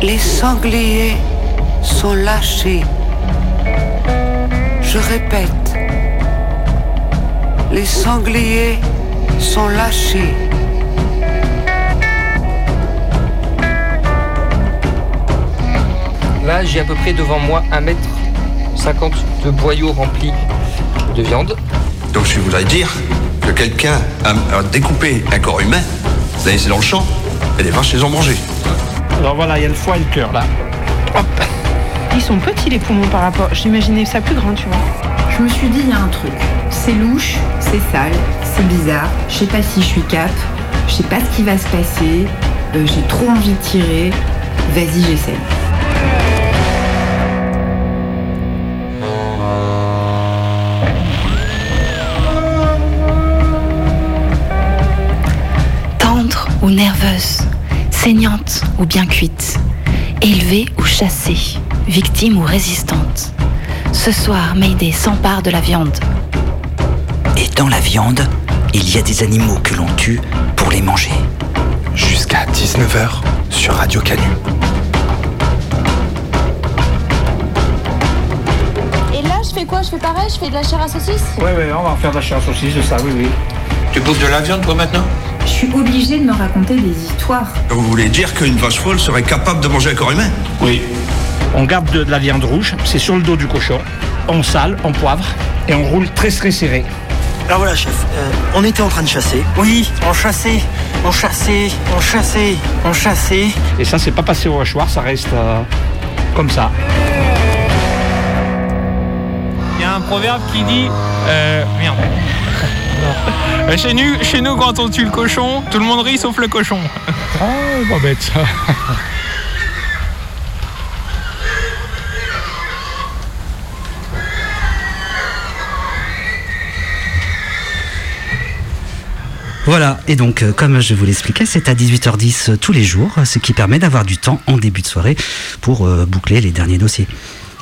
Les sangliers sont lâchés. Je répète, les sangliers sont lâchés. Là, j'ai à peu près devant moi 1 mètre 50 de boyaux remplis de viande. Donc je voudrais dire que quelqu'un a, a découpé un corps humain, l'a laissé dans le champ, et les vaches les ont mangés. Alors voilà, il y a le foie et le cœur là. Hop. Ils sont petits les poumons par rapport. J'imaginais ça plus grand, tu vois. Je me suis dit, il y a un truc. C'est louche, c'est sale, c'est bizarre. Je sais pas si je suis cap, je sais pas ce qui va se passer. euh, J'ai trop envie de tirer. Vas-y, j'essaie. Tendre ou nerveuse, saignante ou bien cuite, élevée ou chassée, victime ou résistante. Ce soir, Mayday s'empare de la viande. Et dans la viande, il y a des animaux que l'on tue pour les manger. Jusqu'à 19h sur Radio Canu. Et là, je fais quoi? Je fais pareil? Je fais de la chair à saucisse? Ouais, ouais, on va en faire de la chair à saucisse, de ça, oui, oui. Tu bouffes de la viande toi maintenant? Suis obligée de me raconter des histoires. Vous voulez dire qu'une vache folle serait capable de manger un corps humain Oui. On garde de, de la viande rouge, c'est sur le dos du cochon. On sale, on poivre et on roule très très serré. Alors voilà, chef, euh, on était en train de chasser. Oui, on chassait, on chassait, on chassait, on chassait. Et ça, c'est pas passé au hachoir, ça reste euh, comme ça. Il y a un proverbe qui dit. Euh, merde. Euh, Chez nous, chez nous, quand on tue le cochon, tout le monde rit sauf le cochon. Ah, pas bête ça. Voilà, et donc euh, comme je vous l'expliquais, c'est à 18h10 tous les jours, ce qui permet d'avoir du temps en début de soirée pour euh, boucler les derniers dossiers.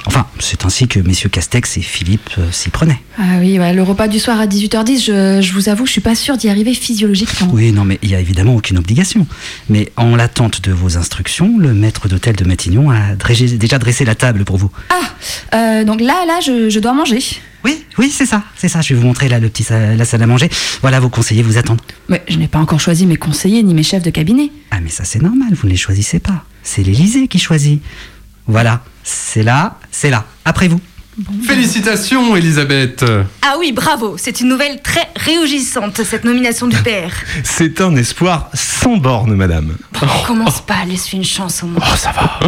Enfin, c'est ainsi que messieurs Castex et Philippe euh, s'y prenaient. Ah oui, ouais, le repas du soir à 18h10, je, je vous avoue, je suis pas sûre d'y arriver physiologiquement. Oui, non, mais il n'y a évidemment aucune obligation. Mais en l'attente de vos instructions, le maître d'hôtel de Matignon a déjà dressé la table pour vous. Ah, euh, donc là, là, je, je dois manger. Oui, oui, c'est ça, c'est ça. Je vais vous montrer là le petit sa- la salle à manger. Voilà, vos conseillers vous attendent. Mais je n'ai pas encore choisi mes conseillers ni mes chefs de cabinet. Ah, mais ça c'est normal, vous ne les choisissez pas. C'est l'Élysée qui choisit. Voilà, c'est là, c'est là. Après vous. Félicitations, Elisabeth. Ah oui, bravo. C'est une nouvelle très réjouissante, cette nomination du père. C'est un espoir sans borne, madame. Commence pas, laisse-lui une chance au moins. Oh, ça va.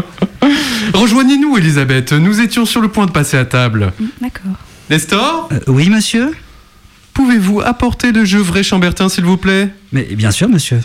Rejoignez-nous, Elisabeth. Nous étions sur le point de passer à table. D'accord. Nestor Euh, oui, monsieur Pouvez-vous apporter le jeu vrai Chambertin, s'il vous plaît? Mais bien sûr, monsieur.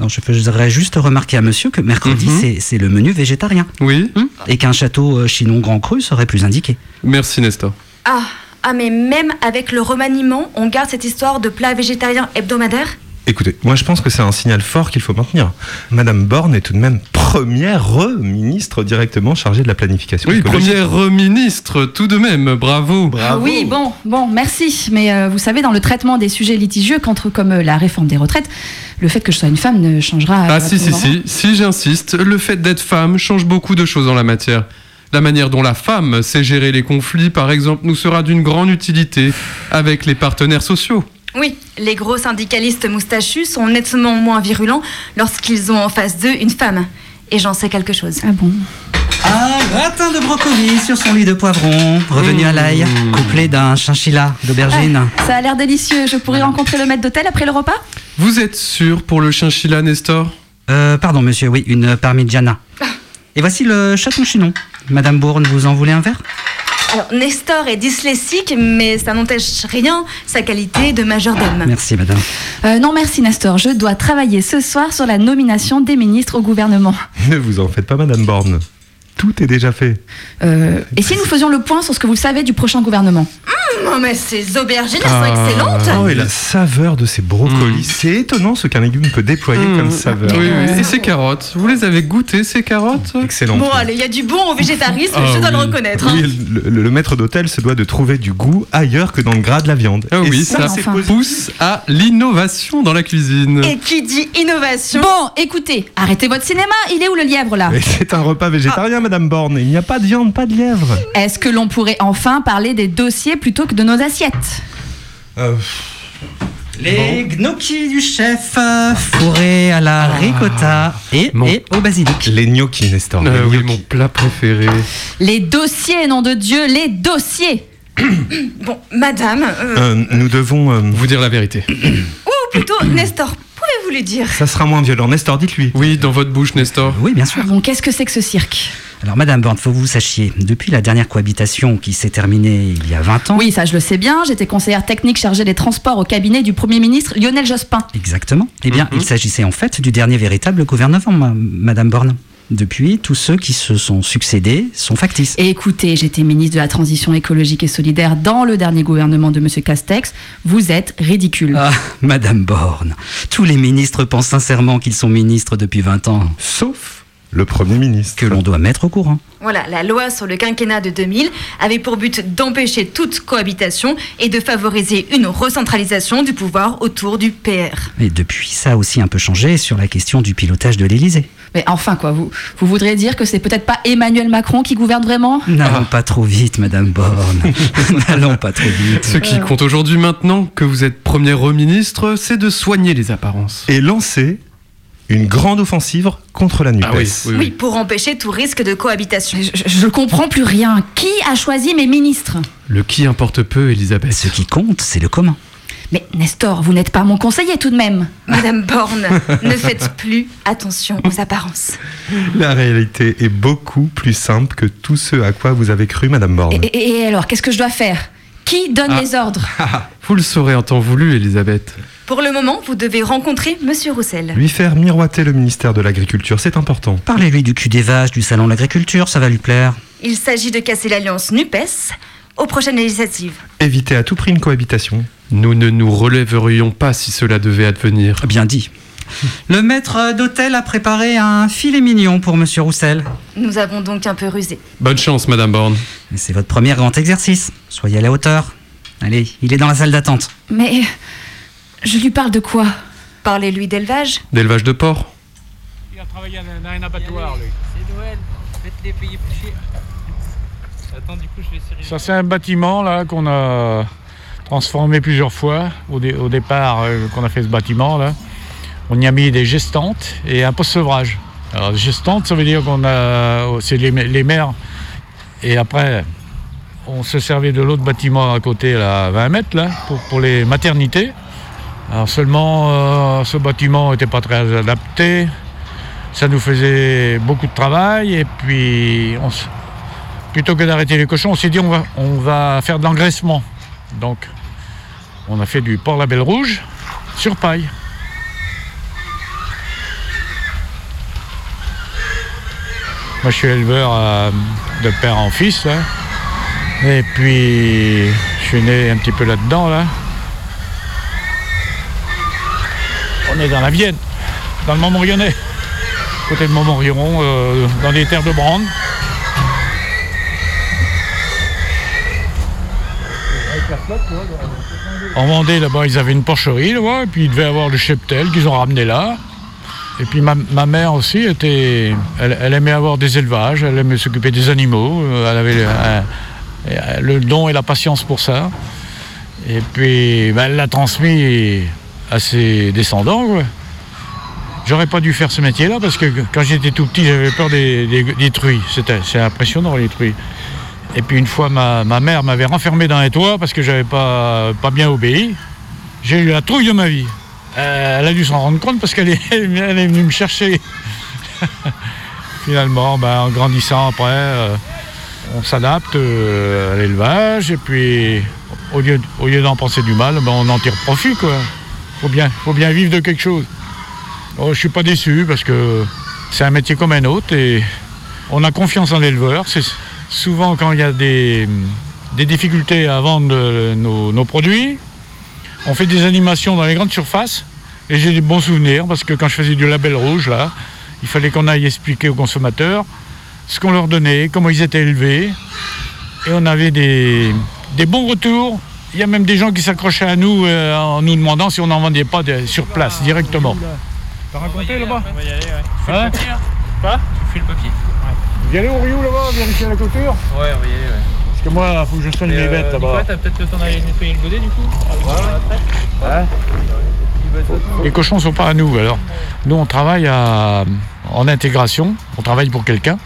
Non, je voudrais juste remarquer à monsieur que mercredi, Mhm. c'est- c'est le menu végétarien. Oui Hum Et qu'un château euh, chinon grand cru serait plus indiqué. Merci, Nestor. Ah, ah, mais même avec le remaniement, on garde cette histoire de plat végétarien hebdomadaire? Écoutez, moi je pense que c'est un signal fort qu'il faut maintenir. Madame Borne est tout de même première ministre directement chargée de la planification Oui, écologique. première ministre, tout de même. Bravo. Ah oui, bon, bon, merci. Mais euh, vous savez, dans le traitement des sujets litigieux, contre comme euh, la réforme des retraites, le fait que je sois une femme ne changera. Ah si, si, si, si j'insiste, le fait d'être femme change beaucoup de choses en la matière. La manière dont la femme sait gérer les conflits, par exemple, nous sera d'une grande utilité avec les partenaires sociaux. Oui, les gros syndicalistes moustachus sont nettement moins virulents lorsqu'ils ont en face d'eux une femme. Et j'en sais quelque chose. Ah bon Un gratin de brocoli sur son lit de poivron, revenu à l'ail, couplé d'un chinchilla d'aubergine. Ça a l'air délicieux. Je pourrais rencontrer le maître d'hôtel après le repas? Vous êtes sûr pour le chinchilla, Nestor? Euh, pardon, monsieur, oui, une parmigiana. Et voici le chaton chinon. Madame Bourne, vous en voulez un verre? Alors, Nestor est dyslexique, mais ça n'empêche rien sa qualité de majordome. Merci, madame. Euh, Non, merci Nestor. Je dois travailler ce soir sur la nomination des ministres au gouvernement. Ne vous en faites pas, Madame Borne. Tout est déjà fait. Euh, et si nous faisions le point sur ce que vous savez du prochain gouvernement Non, mais ces aubergines, elles sont excellentes. Oh, et la saveur de ces brocolis. C'est étonnant ce qu'un légume peut déployer Mmh. comme saveur. Oui, oui. Et ces carottes Vous les avez goûtées, ces carottes? Excellent. Bon, allez, il y a du bon au végétarisme, Ah je dois le reconnaître. hein. Oui, le, le- le maître d'hôtel se doit de trouver du goût ailleurs que dans le gras de la viande. Ah Et oui, ça, ça c'est pousse à l'innovation dans la cuisine. Et qui dit innovation Bon, écoutez, arrêtez votre cinéma. Il est où le lièvre là? C'est un repas végétarien, Madame Borne. Il n'y a pas de viande, pas de lièvre. Est-ce que l'on pourrait enfin parler des dossiers plutôt que de nos assiettes Euh, Les gnocchis du chef, fourrés à la ricotta et, Mon- et au basilic. les gnocchis, Nestor. les Euh, oui, mon plat préféré. Les dossiers, nom de Dieu, les dossiers Bon, madame, euh, Euh, nous devons. euh, Vous dire la vérité. ou plutôt Nestor, pouvez-vous lui dire? Ça sera moins violent. Nestor, dites-lui. Oui, dans votre bouche, Nestor. Oui, bien sûr. Bon, qu'est-ce que c'est que ce cirque? Alors, Madame Borne, faut que vous sachiez, depuis la dernière cohabitation qui s'est terminée il y a 20 ans. Oui, ça je le sais bien. J'étais conseillère technique chargée des transports au cabinet du Premier ministre Lionel Jospin. Exactement. Eh bien, Mhm. il s'agissait en fait du dernier véritable gouvernement, ma- Madame Borne. Depuis, tous ceux qui se sont succédés sont factices. Et écoutez, j'étais ministre de la Transition écologique et solidaire dans le dernier gouvernement de Monsieur Castex. Vous êtes ridicule. Ah, Madame Borne, tous les ministres pensent sincèrement qu'ils sont ministres depuis 20 ans, Sauf le Premier ministre. que l'on doit mettre au courant. Voilà, la loi sur le quinquennat de 2000 avait pour but d'empêcher toute cohabitation et de favoriser une recentralisation du pouvoir autour du PR. Et depuis, ça a aussi un peu changé sur la question du pilotage de l'Élysée. Mais enfin quoi, vous, vous voudriez dire que c'est peut-être pas Emmanuel Macron qui gouverne vraiment? N'allons pas trop vite, Madame Borne. N'allons pas trop vite. Ce qui compte aujourd'hui, maintenant que vous êtes Premier ministre, c'est de soigner les apparences. Et lancer une grande offensive contre la NUPES. Ah oui, oui, Oui, pour empêcher tout risque de cohabitation. je, je comprends plus rien. Qui a choisi mes ministres? Le qui importe peu, Elisabeth. Ce qui compte, c'est le commun. Mais Nestor, vous n'êtes pas mon conseiller tout de même. Madame Borne, ne faites plus attention aux apparences. La réalité est beaucoup plus simple que tout ce à quoi vous avez cru, Madame Borne. Et, et- et alors, qu'est-ce que je dois faire? Qui donne Ah. les ordres? Vous le saurez en temps voulu, Elisabeth. Pour le moment, vous devez rencontrer Monsieur Roussel. Lui faire miroiter le ministère de l'Agriculture, c'est important. Parlez-lui du cul des vaches, du salon de l'agriculture, ça va lui plaire. Il s'agit de casser l'alliance NUPES aux prochaines législatives. Éviter à tout prix une cohabitation. Nous ne nous relèverions pas si cela devait advenir. Bien dit. Le maître d'hôtel a préparé un filet mignon pour Monsieur Roussel. Nous avons donc un peu rusé. Bonne chance, Madame Borne. Et C'est votre premier grand exercice. Soyez à la hauteur. Allez, il est dans la salle d'attente. Mais je lui parle de quoi? Parlez-lui d'élevage. D'élevage de porc Il a travaillé dans un abattoir, lui. C'est Noël, faites-les payer plus cher. Attends, du coup, je vais essayer. Ça, c'est un bâtiment là qu'on a transformé plusieurs fois. Au, dé- au départ, euh, qu'on a fait ce bâtiment là, on y a mis des gestantes et un poste sevrage. Alors, gestantes, ça veut dire qu'on a, c'est les, les mères. Et après, on se servait de l'autre bâtiment à côté, là, à 20 mètres, là, pour, pour les maternités. Alors seulement, euh, ce bâtiment n'était pas très adapté. Ça nous faisait beaucoup de travail et puis plutôt que d'arrêter les cochons, on s'est dit on va, on va faire de l'engraissement. Donc, on a fait du porc label rouge sur paille. Moi, je suis éleveur euh, de père en fils. là. Et puis, je suis né un petit peu là-dedans. Là. On est dans la Vienne, dans le Montmorillonnais, côté de Montmorillon, euh, dans les terres de Brande. En Vendée, là-bas, ils avaient une porcherie, là, et puis ils devaient avoir le cheptel qu'ils ont ramené là. Et puis ma, mère aussi, était, elle, aimait avoir des élevages, elle aimait s'occuper des animaux, euh, elle avait le, un- le don et la patience pour ça. Et puis, bah, elle l'a transmis à ses descendants. J'aurais pas dû faire ce métier-là parce que quand j'étais tout petit, j'avais peur des, truies. C'est impressionnant, les truies. Et puis une fois, ma, ma mère m'avait renfermé dans les toits parce que j'avais pas, pas bien obéi. J'ai eu la trouille de ma vie. Euh, elle a dû s'en rendre compte parce qu'elle est, elle est venue me chercher. Finalement, ben, en grandissant après, euh, on s'adapte euh, à l'élevage et puis au lieu, au lieu d'en penser du mal, ben, on en tire profit. Quoi. Faut, faut bien vivre de quelque chose. Oh, je suis pas déçu parce que c'est un métier comme un autre et on a confiance en l'éleveur. C'est souvent quand il y a des, difficultés à vendre euh, nos, produits, on fait des animations dans les grandes surfaces et j'ai des bons souvenirs parce que quand je faisais du label rouge là, il fallait qu'on aille expliquer aux consommateurs ce qu'on leur donnait, comment ils étaient élevés et on avait des bons retours. Il y a même des gens qui s'accrochaient à nous euh, en nous demandant si on n'en vendait pas de- sur place directement. T'as raconté là-bas On va y aller, ouais. Tu fais Hein le papier, hein Quoi Tu fais le papier. Vous y allez au Rio là-bas, vérifier la clôture Ouais, on va y aller, ouais. Parce que moi, il faut que je soigne mes euh, bêtes là-bas. Nicolas, t'as peut-être le temps d'aller nettoyer le godet du coup Hein Les cochons sont pas à nous. Alors, nous, on travaille à- en intégration. On travaille pour quelqu'un.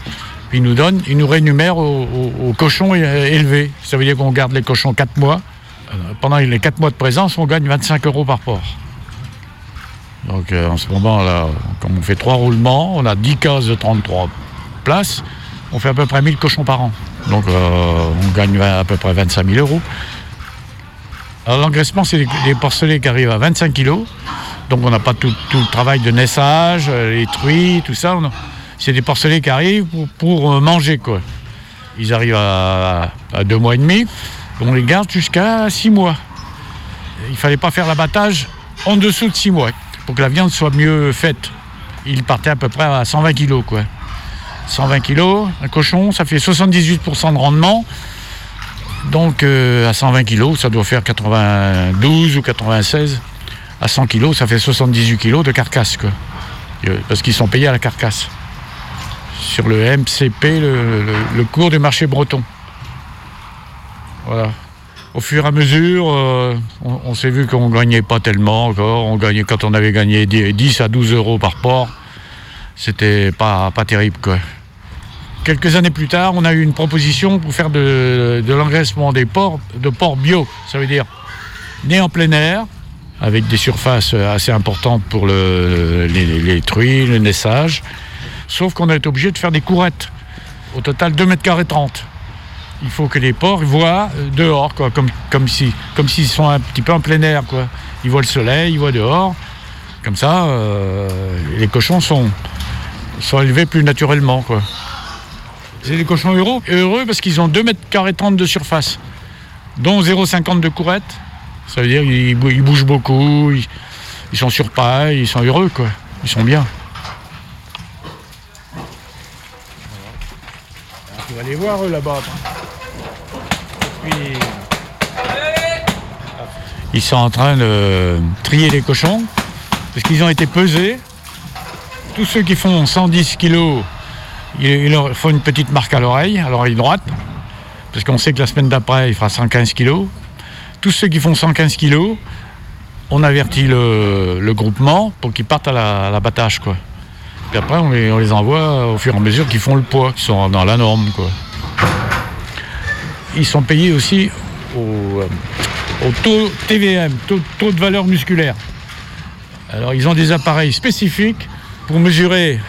Puis il nous donne, il nous rémunère aux, aux- aux cochons élevés. Ça veut dire qu'on garde les cochons 4 mois. Euh, Pendant les 4 mois de présence, on gagne 25 euros par porc. Donc euh, en ce moment, là, comme on fait 3 roulements, on a 10 cases de 33 places, on fait à peu près 1000 cochons par an. Donc euh, on gagne à peu près 25 000 euros. Alors l'engraissement, c'est des, porcelets qui arrivent à 25 kilos. Donc on n'a pas tout, le travail de naissage, les truies, tout ça. C'est des porcelets qui arrivent pour, manger, quoi. Ils arrivent à, à deux mois et demi. On les garde jusqu'à six mois. Il fallait pas faire l'abattage en dessous de six mois pour que la viande soit mieux faite. Il partait à peu près à 120 kilos, quoi. 120 kilos, un cochon, ça fait 78% de rendement. Donc euh, à 120 kilos, ça doit faire 92 ou 96. À 100 kilos, ça fait 78 kilos de carcasse. Euh, Parce qu'ils sont payés à la carcasse. Sur le MCP, le cours du marché breton. Au fur et à mesure, euh, on, s'est vu qu'on gagnait pas tellement encore. Gagnait, quand on avait gagné 10 10 à 12 euros par porc, c'était pas, pas terrible. Quelques années plus tard, on a eu une proposition pour faire de, l'engraissement des porcs, de porcs bio. Ça veut dire nés en plein air, avec des surfaces assez importantes pour le- les, les truies, le naissage. Sauf qu'on a été obligé de faire des courettes. Au total, 2 mètres carrés 30. Il faut que les porcs voient euh, dehors, comme, comme si, comme s'ils sont un petit peu en plein air, quoi. Ils voient le soleil, ils voient dehors. Comme ça, euh, les cochons sont, élevés plus naturellement. C'est des cochons heureux, heureux parce qu'ils ont 2 mètres carrés 30 de surface, dont 0,50 de courette. Ça veut dire qu'ils bou- ils bougent beaucoup, ils, sont sur paille, ils sont heureux. Ils sont bien. Les voir, eux, là-bas. Ils sont en train de trier les cochons, parce qu'ils ont été pesés. Tous ceux qui font 110 kilos, il, il leur faut une petite marque à l'oreille, à l'oreille droite, parce qu'on sait que la semaine d'après, il fera 115 kilos. Tous ceux qui font 115 kilos, on avertit le, groupement pour qu'ils partent à la- l'abattage, quoi. Puis après, on les, envoie au fur et à mesure qu'ils font le poids, qu'ils sont dans la norme. Ils sont payés aussi au, euh, au taux TVM, taux, taux de valeur musculaire. Alors, ils ont des appareils spécifiques pour mesurer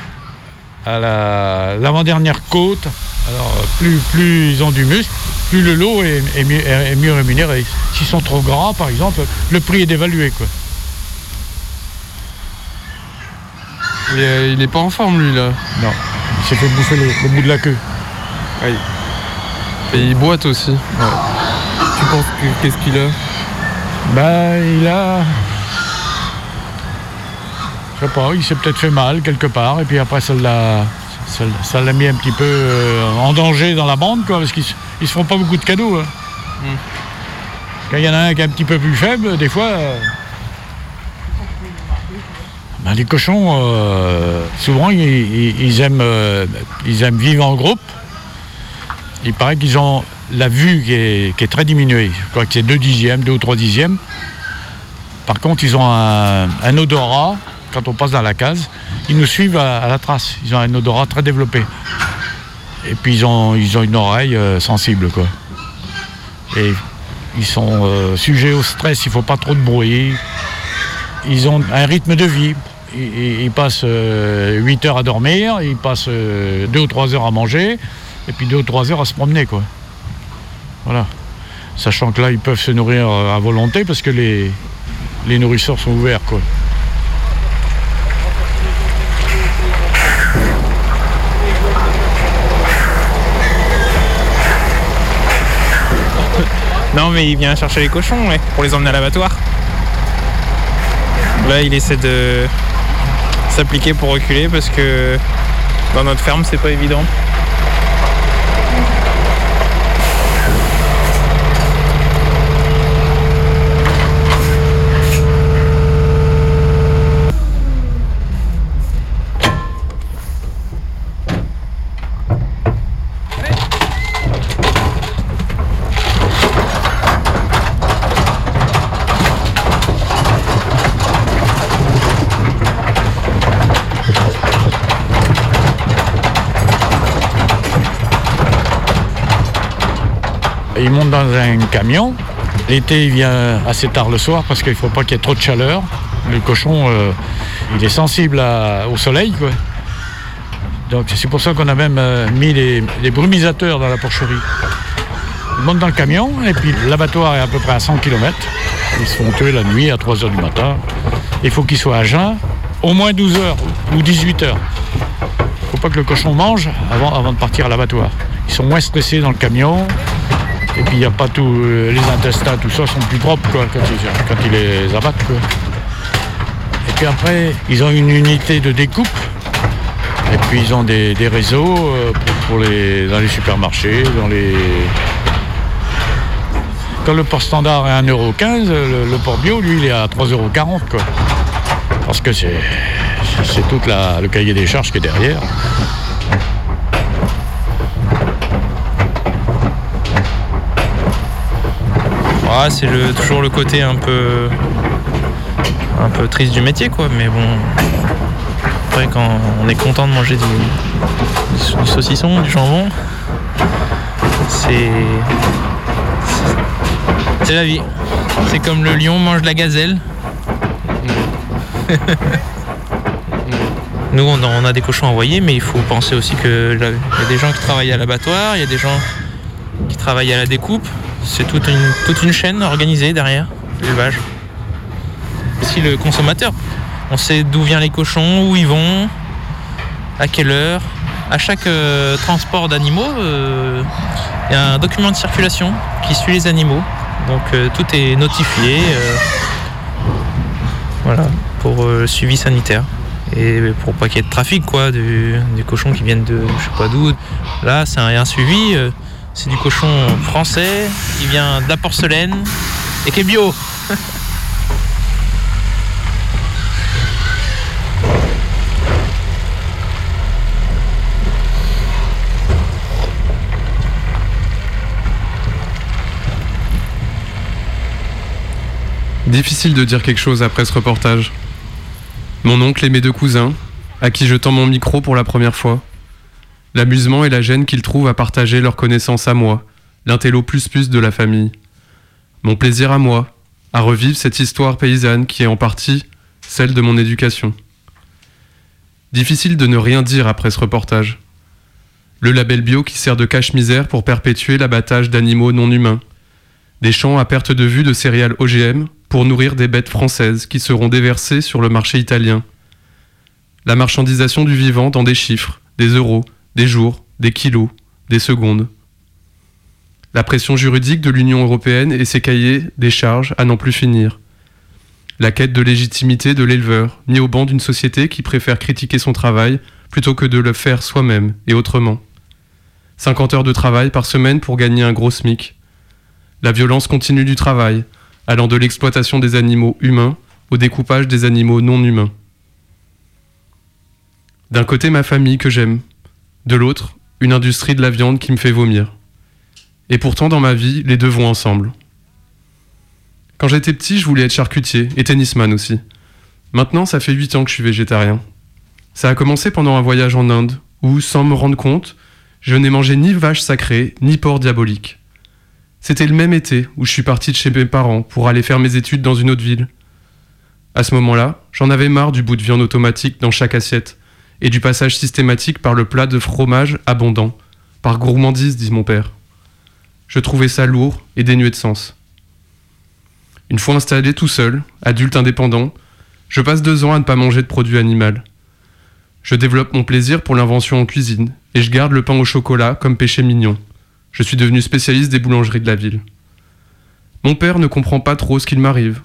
à la- l'avant-dernière côte. Alors, plus, ils ont du muscle, plus le lot est, mieux, rémunéré. S'ils sont trop gras, par exemple, le prix est dévalué. Il est, il est pas en forme lui là. Non, il s'est fait bouffer le, le bout de la queue. Oui. Et il boite aussi. Tu penses que qu'est-ce qu'il a? Ben, il a. Je sais pas, il s'est peut-être fait mal quelque part, et puis après, ça l'a. Ça ça l'a mis un petit peu euh, en danger dans la bande, quoi, parce qu'ils se- ils se font pas beaucoup de cadeaux. hein. Quand il y en a un qui est un petit peu plus faible, des fois. euh, ben, les cochons, euh, souvent, euh, ils aiment vivre en groupe. Il paraît qu'ils ont la vue qui est, très diminuée. Je crois que c'est 2 dixièmes, 2 ou 3 dixièmes. Par contre, ils ont un, odorat, quand on passe dans la case, ils nous suivent à, la trace. Ils ont un odorat très développé. Et puis ils ont, une oreille euh, sensible, quoi. Et ils sont sujets au stress, il ne faut pas trop de bruit. Ils ont un rythme de vie. Ils, passent 8 heures à dormir, ils passent 2 ou 3 heures à manger, et puis 2 ou 3 heures à se promener, quoi. Voilà. Sachant que là, ils peuvent se nourrir euh, à volonté parce que les, les nourrisseurs sont ouverts, quoi. Non, mais il vient chercher les cochons, ouais, pour les emmener à l'abattoir. Là, il essaie de s'appliquer pour reculer parce que dans notre ferme, c'est pas évident. Dans un camion. L'été, il vient assez tard le soir parce qu'il ne faut pas qu'il y ait trop de chaleur. Le cochon, euh, il est sensible au soleil. Donc c'est pour ça qu'on a même euh, mis les, brumisateurs dans la porcherie. Ils montent dans le camion et puis l'abattoir est à peu près à 100 km. Ils se font tuer la nuit à 3 h du matin. Il faut qu'ils soient à jeun au moins 12 heures ou 18 heures. Il ne faut pas que le cochon mange avant de partir à l'abattoir. Ils sont moins stressés dans le camion. Et puis il n'y a pas tout. euh, les intestins, tout ça sont plus propres quoi, quand, ils, les abattent. Et puis après, ils ont une unité de découpe. Et puis ils ont des, réseaux euh, pour, les, dans les supermarchés, dans les. Quand le port standard est à 1,15€, le, le port bio, lui, il est à 3,40€. quoi. Parce que c'est c'est tout le cahier des charges qui est derrière. Ah, c'est le, toujours le côté un peu, un peu triste du métier, quoi. Mais bon, après, quand on est content de manger du, du saucisson, du jambon, c'est, c'est- la vie. C'est comme le lion mange la gazelle. Nous, on a, des cochons envoyés, mais il faut penser aussi que là, il y a des gens qui travaillent à l'abattoir, il y a des gens qui travaillent à la découpe. C'est toute une, chaîne organisée derrière l'élevage. Aussi le consommateur. On sait d'où viennent les cochons, où ils vont, à quelle heure. À chaque euh, transport d'animaux, euh, il y a un document de circulation qui suit les animaux. Donc euh, tout est notifié. voilà, pour suivi sanitaire. Et pour pas qu'il y ait de trafic, quoi, des cochons qui viennent de je sais pas d'où. Là, c'est un suivi. C'est du cochon français qui vient de la porcelaine et qui est bio. Difficile de dire quelque chose après ce reportage. Mon oncle et mes deux cousins, à qui je tends mon micro pour la première fois. L'amusement et la gêne qu'ils trouvent à partager leurs connaissances à moi, l'intello plus plus de la famille. Mon plaisir à moi, à revivre cette histoire paysanne qui est en partie celle de mon éducation. Difficile de ne rien dire après ce reportage. Le label bio qui sert de cache-misère pour perpétuer l'abattage d'animaux non humains. Des champs à perte de vue de céréales OGM pour nourrir des bêtes françaises qui seront déversées sur le marché italien. La marchandisation du vivant dans des chiffres, des euros, des jours, des kilos, des secondes. La pression juridique de l'Union européenne et ses cahiers des charges à n'en plus finir. La quête de légitimité de l'éleveur, mis au banc d'une société qui préfère critiquer son travail plutôt que de le faire soi-même et autrement. 50 heures de travail par semaine pour gagner un gros SMIC. La violence continue du travail, allant de l'exploitation des animaux humains au découpage des animaux non humains. D'un côté ma famille que j'aime, de l'autre une industrie de la viande qui me fait vomir. Et pourtant, dans ma vie, les deux vont ensemble. Quand j'étais petit, je voulais être charcutier et tennisman aussi. Maintenant, ça fait 8 ans que je suis végétarien. Ça a commencé pendant un voyage en Inde, où, sans me rendre compte, je n'ai mangé ni vache sacrée, ni porc diabolique. C'était le même été où je suis parti de chez mes parents pour aller faire mes études dans une autre ville. À ce moment-là, j'en avais marre du bout de viande automatique dans chaque assiette et du passage systématique par le plat de fromage abondant, par gourmandise, dit mon père. Je trouvais ça lourd et dénué de sens. Une fois installé tout seul, adulte indépendant, je passe deux ans à ne pas manger de produits animaux. Je développe mon plaisir pour l'invention en cuisine et je garde le pain au chocolat comme péché mignon. Je suis devenu spécialiste des boulangeries de la ville. Mon père ne comprend pas trop ce qu'il m'arrive.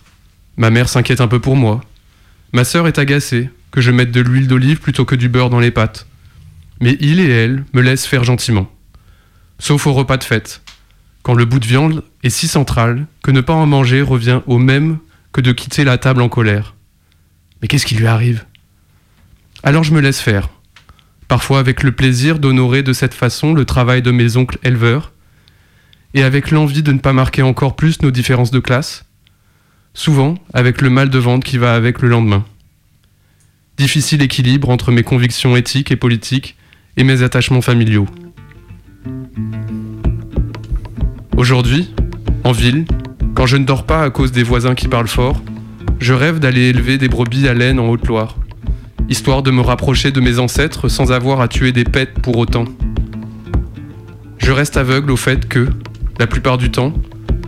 Ma mère s'inquiète un peu pour moi. Ma sœur est agacée que je mette de l'huile d'olive plutôt que du beurre dans les pâtes. Mais il et elle me laissent faire gentiment. Sauf au repas de fête, quand le bout de viande est si central que ne pas en manger revient au même que de quitter la table en colère. Mais qu'est-ce qui lui arrive? Alors je me laisse faire, parfois avec le plaisir d'honorer de cette façon le travail de mes oncles éleveurs, et avec l'envie de ne pas marquer encore plus nos différences de classe, souvent avec le mal de ventre qui va avec le lendemain. Difficile équilibre entre mes convictions éthiques et politiques et mes attachements familiaux. Aujourd'hui, en ville, quand je ne dors pas à cause des voisins qui parlent fort, je rêve d'aller élever des brebis à laine en Haute-Loire, histoire de me rapprocher de mes ancêtres sans avoir à tuer des pets pour autant. Je reste aveugle au fait que, la plupart du temps,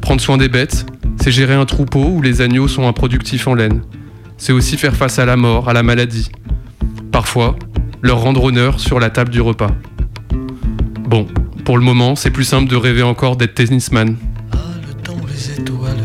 prendre soin des bêtes, c'est gérer un troupeau où les agneaux sont improductifs en laine. C'est aussi faire face à la mort, à la maladie. Parfois, leur rendre honneur sur la table du repas. Bon, pour le moment, c'est plus simple de rêver encore d'être tennisman. les étoiles.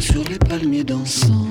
Sur les palmiers dansants.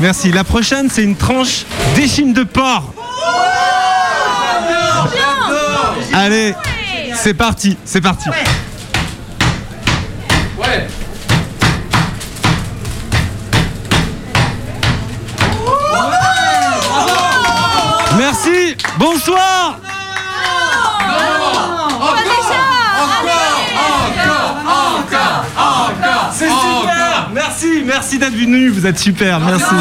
Merci. La prochaine, c'est une tranche d'échine de porc. Allez, c'est parti, c'est parti. Ouais. Merci. Bonsoir. Merci, d'être venu. Vous êtes super. Merci.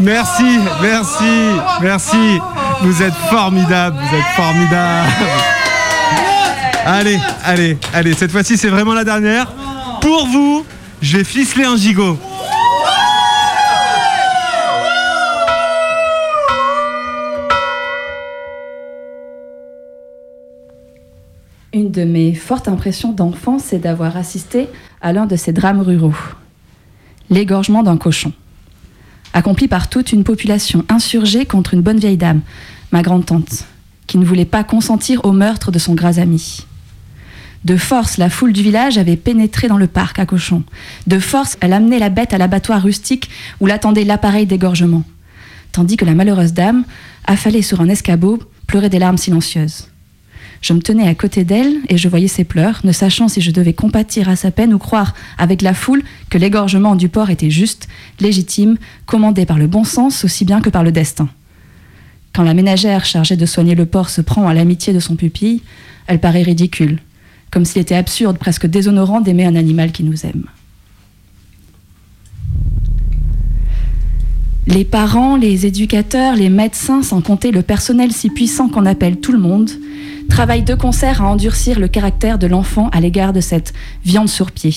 Merci, merci, merci. Vous êtes formidable, vous êtes formidable. Allez, allez, allez, cette fois-ci c'est vraiment la dernière. Pour vous, je vais ficeler un gigot. De mes fortes impressions d'enfant, c'est d'avoir assisté à l'un de ces drames ruraux. L'égorgement d'un cochon. Accompli par toute une population insurgée contre une bonne vieille dame, ma grande-tante, qui ne voulait pas consentir au meurtre de son gras ami. De force, la foule du village avait pénétré dans le parc à cochon. De force, elle amenait la bête à l'abattoir rustique où l'attendait l'appareil d'égorgement. Tandis que la malheureuse dame, affalée sur un escabeau, pleurait des larmes silencieuses. Je me tenais à côté d'elle et je voyais ses pleurs, ne sachant si je devais compatir à sa peine ou croire, avec la foule, que l'égorgement du porc était juste, légitime, commandé par le bon sens aussi bien que par le destin. Quand la ménagère chargée de soigner le porc se prend à l'amitié de son pupille, elle paraît ridicule, comme s'il était absurde, presque déshonorant d'aimer un animal qui nous aime. Les parents, les éducateurs, les médecins, sans compter le personnel si puissant qu'on appelle tout le monde, travaillent de concert à endurcir le caractère de l'enfant à l'égard de cette viande sur pied,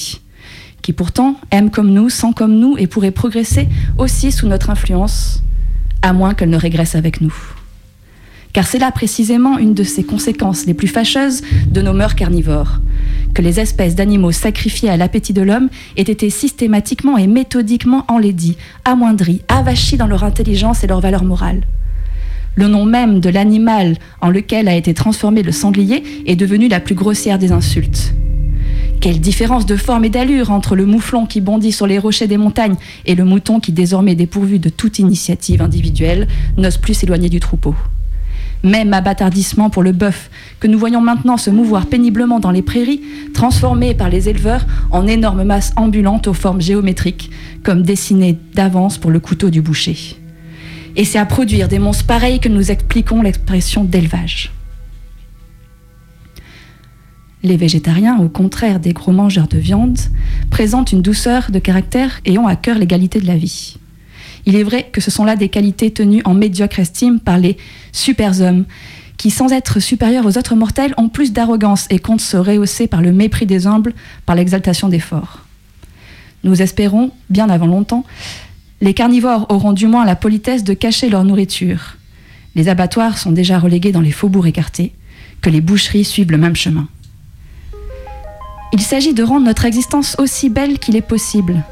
qui pourtant aime comme nous, sent comme nous et pourrait progresser aussi sous notre influence, à moins qu'elle ne régresse avec nous. Car c'est là précisément une de ces conséquences les plus fâcheuses de nos mœurs carnivores, que les espèces d'animaux sacrifiés à l'appétit de l'homme aient été systématiquement et méthodiquement enlaidis, amoindris, avachis dans leur intelligence et leur valeur morale. Le nom même de l'animal en lequel a été transformé le sanglier est devenu la plus grossière des insultes. Quelle différence de forme et d'allure entre le mouflon qui bondit sur les rochers des montagnes et le mouton qui, désormais dépourvu de toute initiative individuelle, n'ose plus s'éloigner du troupeau. Même abattardissement pour le bœuf, que nous voyons maintenant se mouvoir péniblement dans les prairies, transformé par les éleveurs en énormes masses ambulantes aux formes géométriques, comme dessinées d'avance pour le couteau du boucher. Et c'est à produire des monstres pareils que nous expliquons l'expression d'élevage. Les végétariens, au contraire des gros mangeurs de viande, présentent une douceur de caractère et ont à cœur l'égalité de la vie. Il est vrai que ce sont là des qualités tenues en médiocre estime par les superhommes, qui, sans être supérieurs aux autres mortels, ont plus d'arrogance et comptent se rehausser par le mépris des humbles, par l'exaltation des forts. Nous espérons, bien avant longtemps, les carnivores auront du moins la politesse de cacher leur nourriture. Les abattoirs sont déjà relégués dans les faubourgs écartés, que les boucheries suivent le même chemin. Il s'agit de rendre notre existence aussi belle qu'il est possible.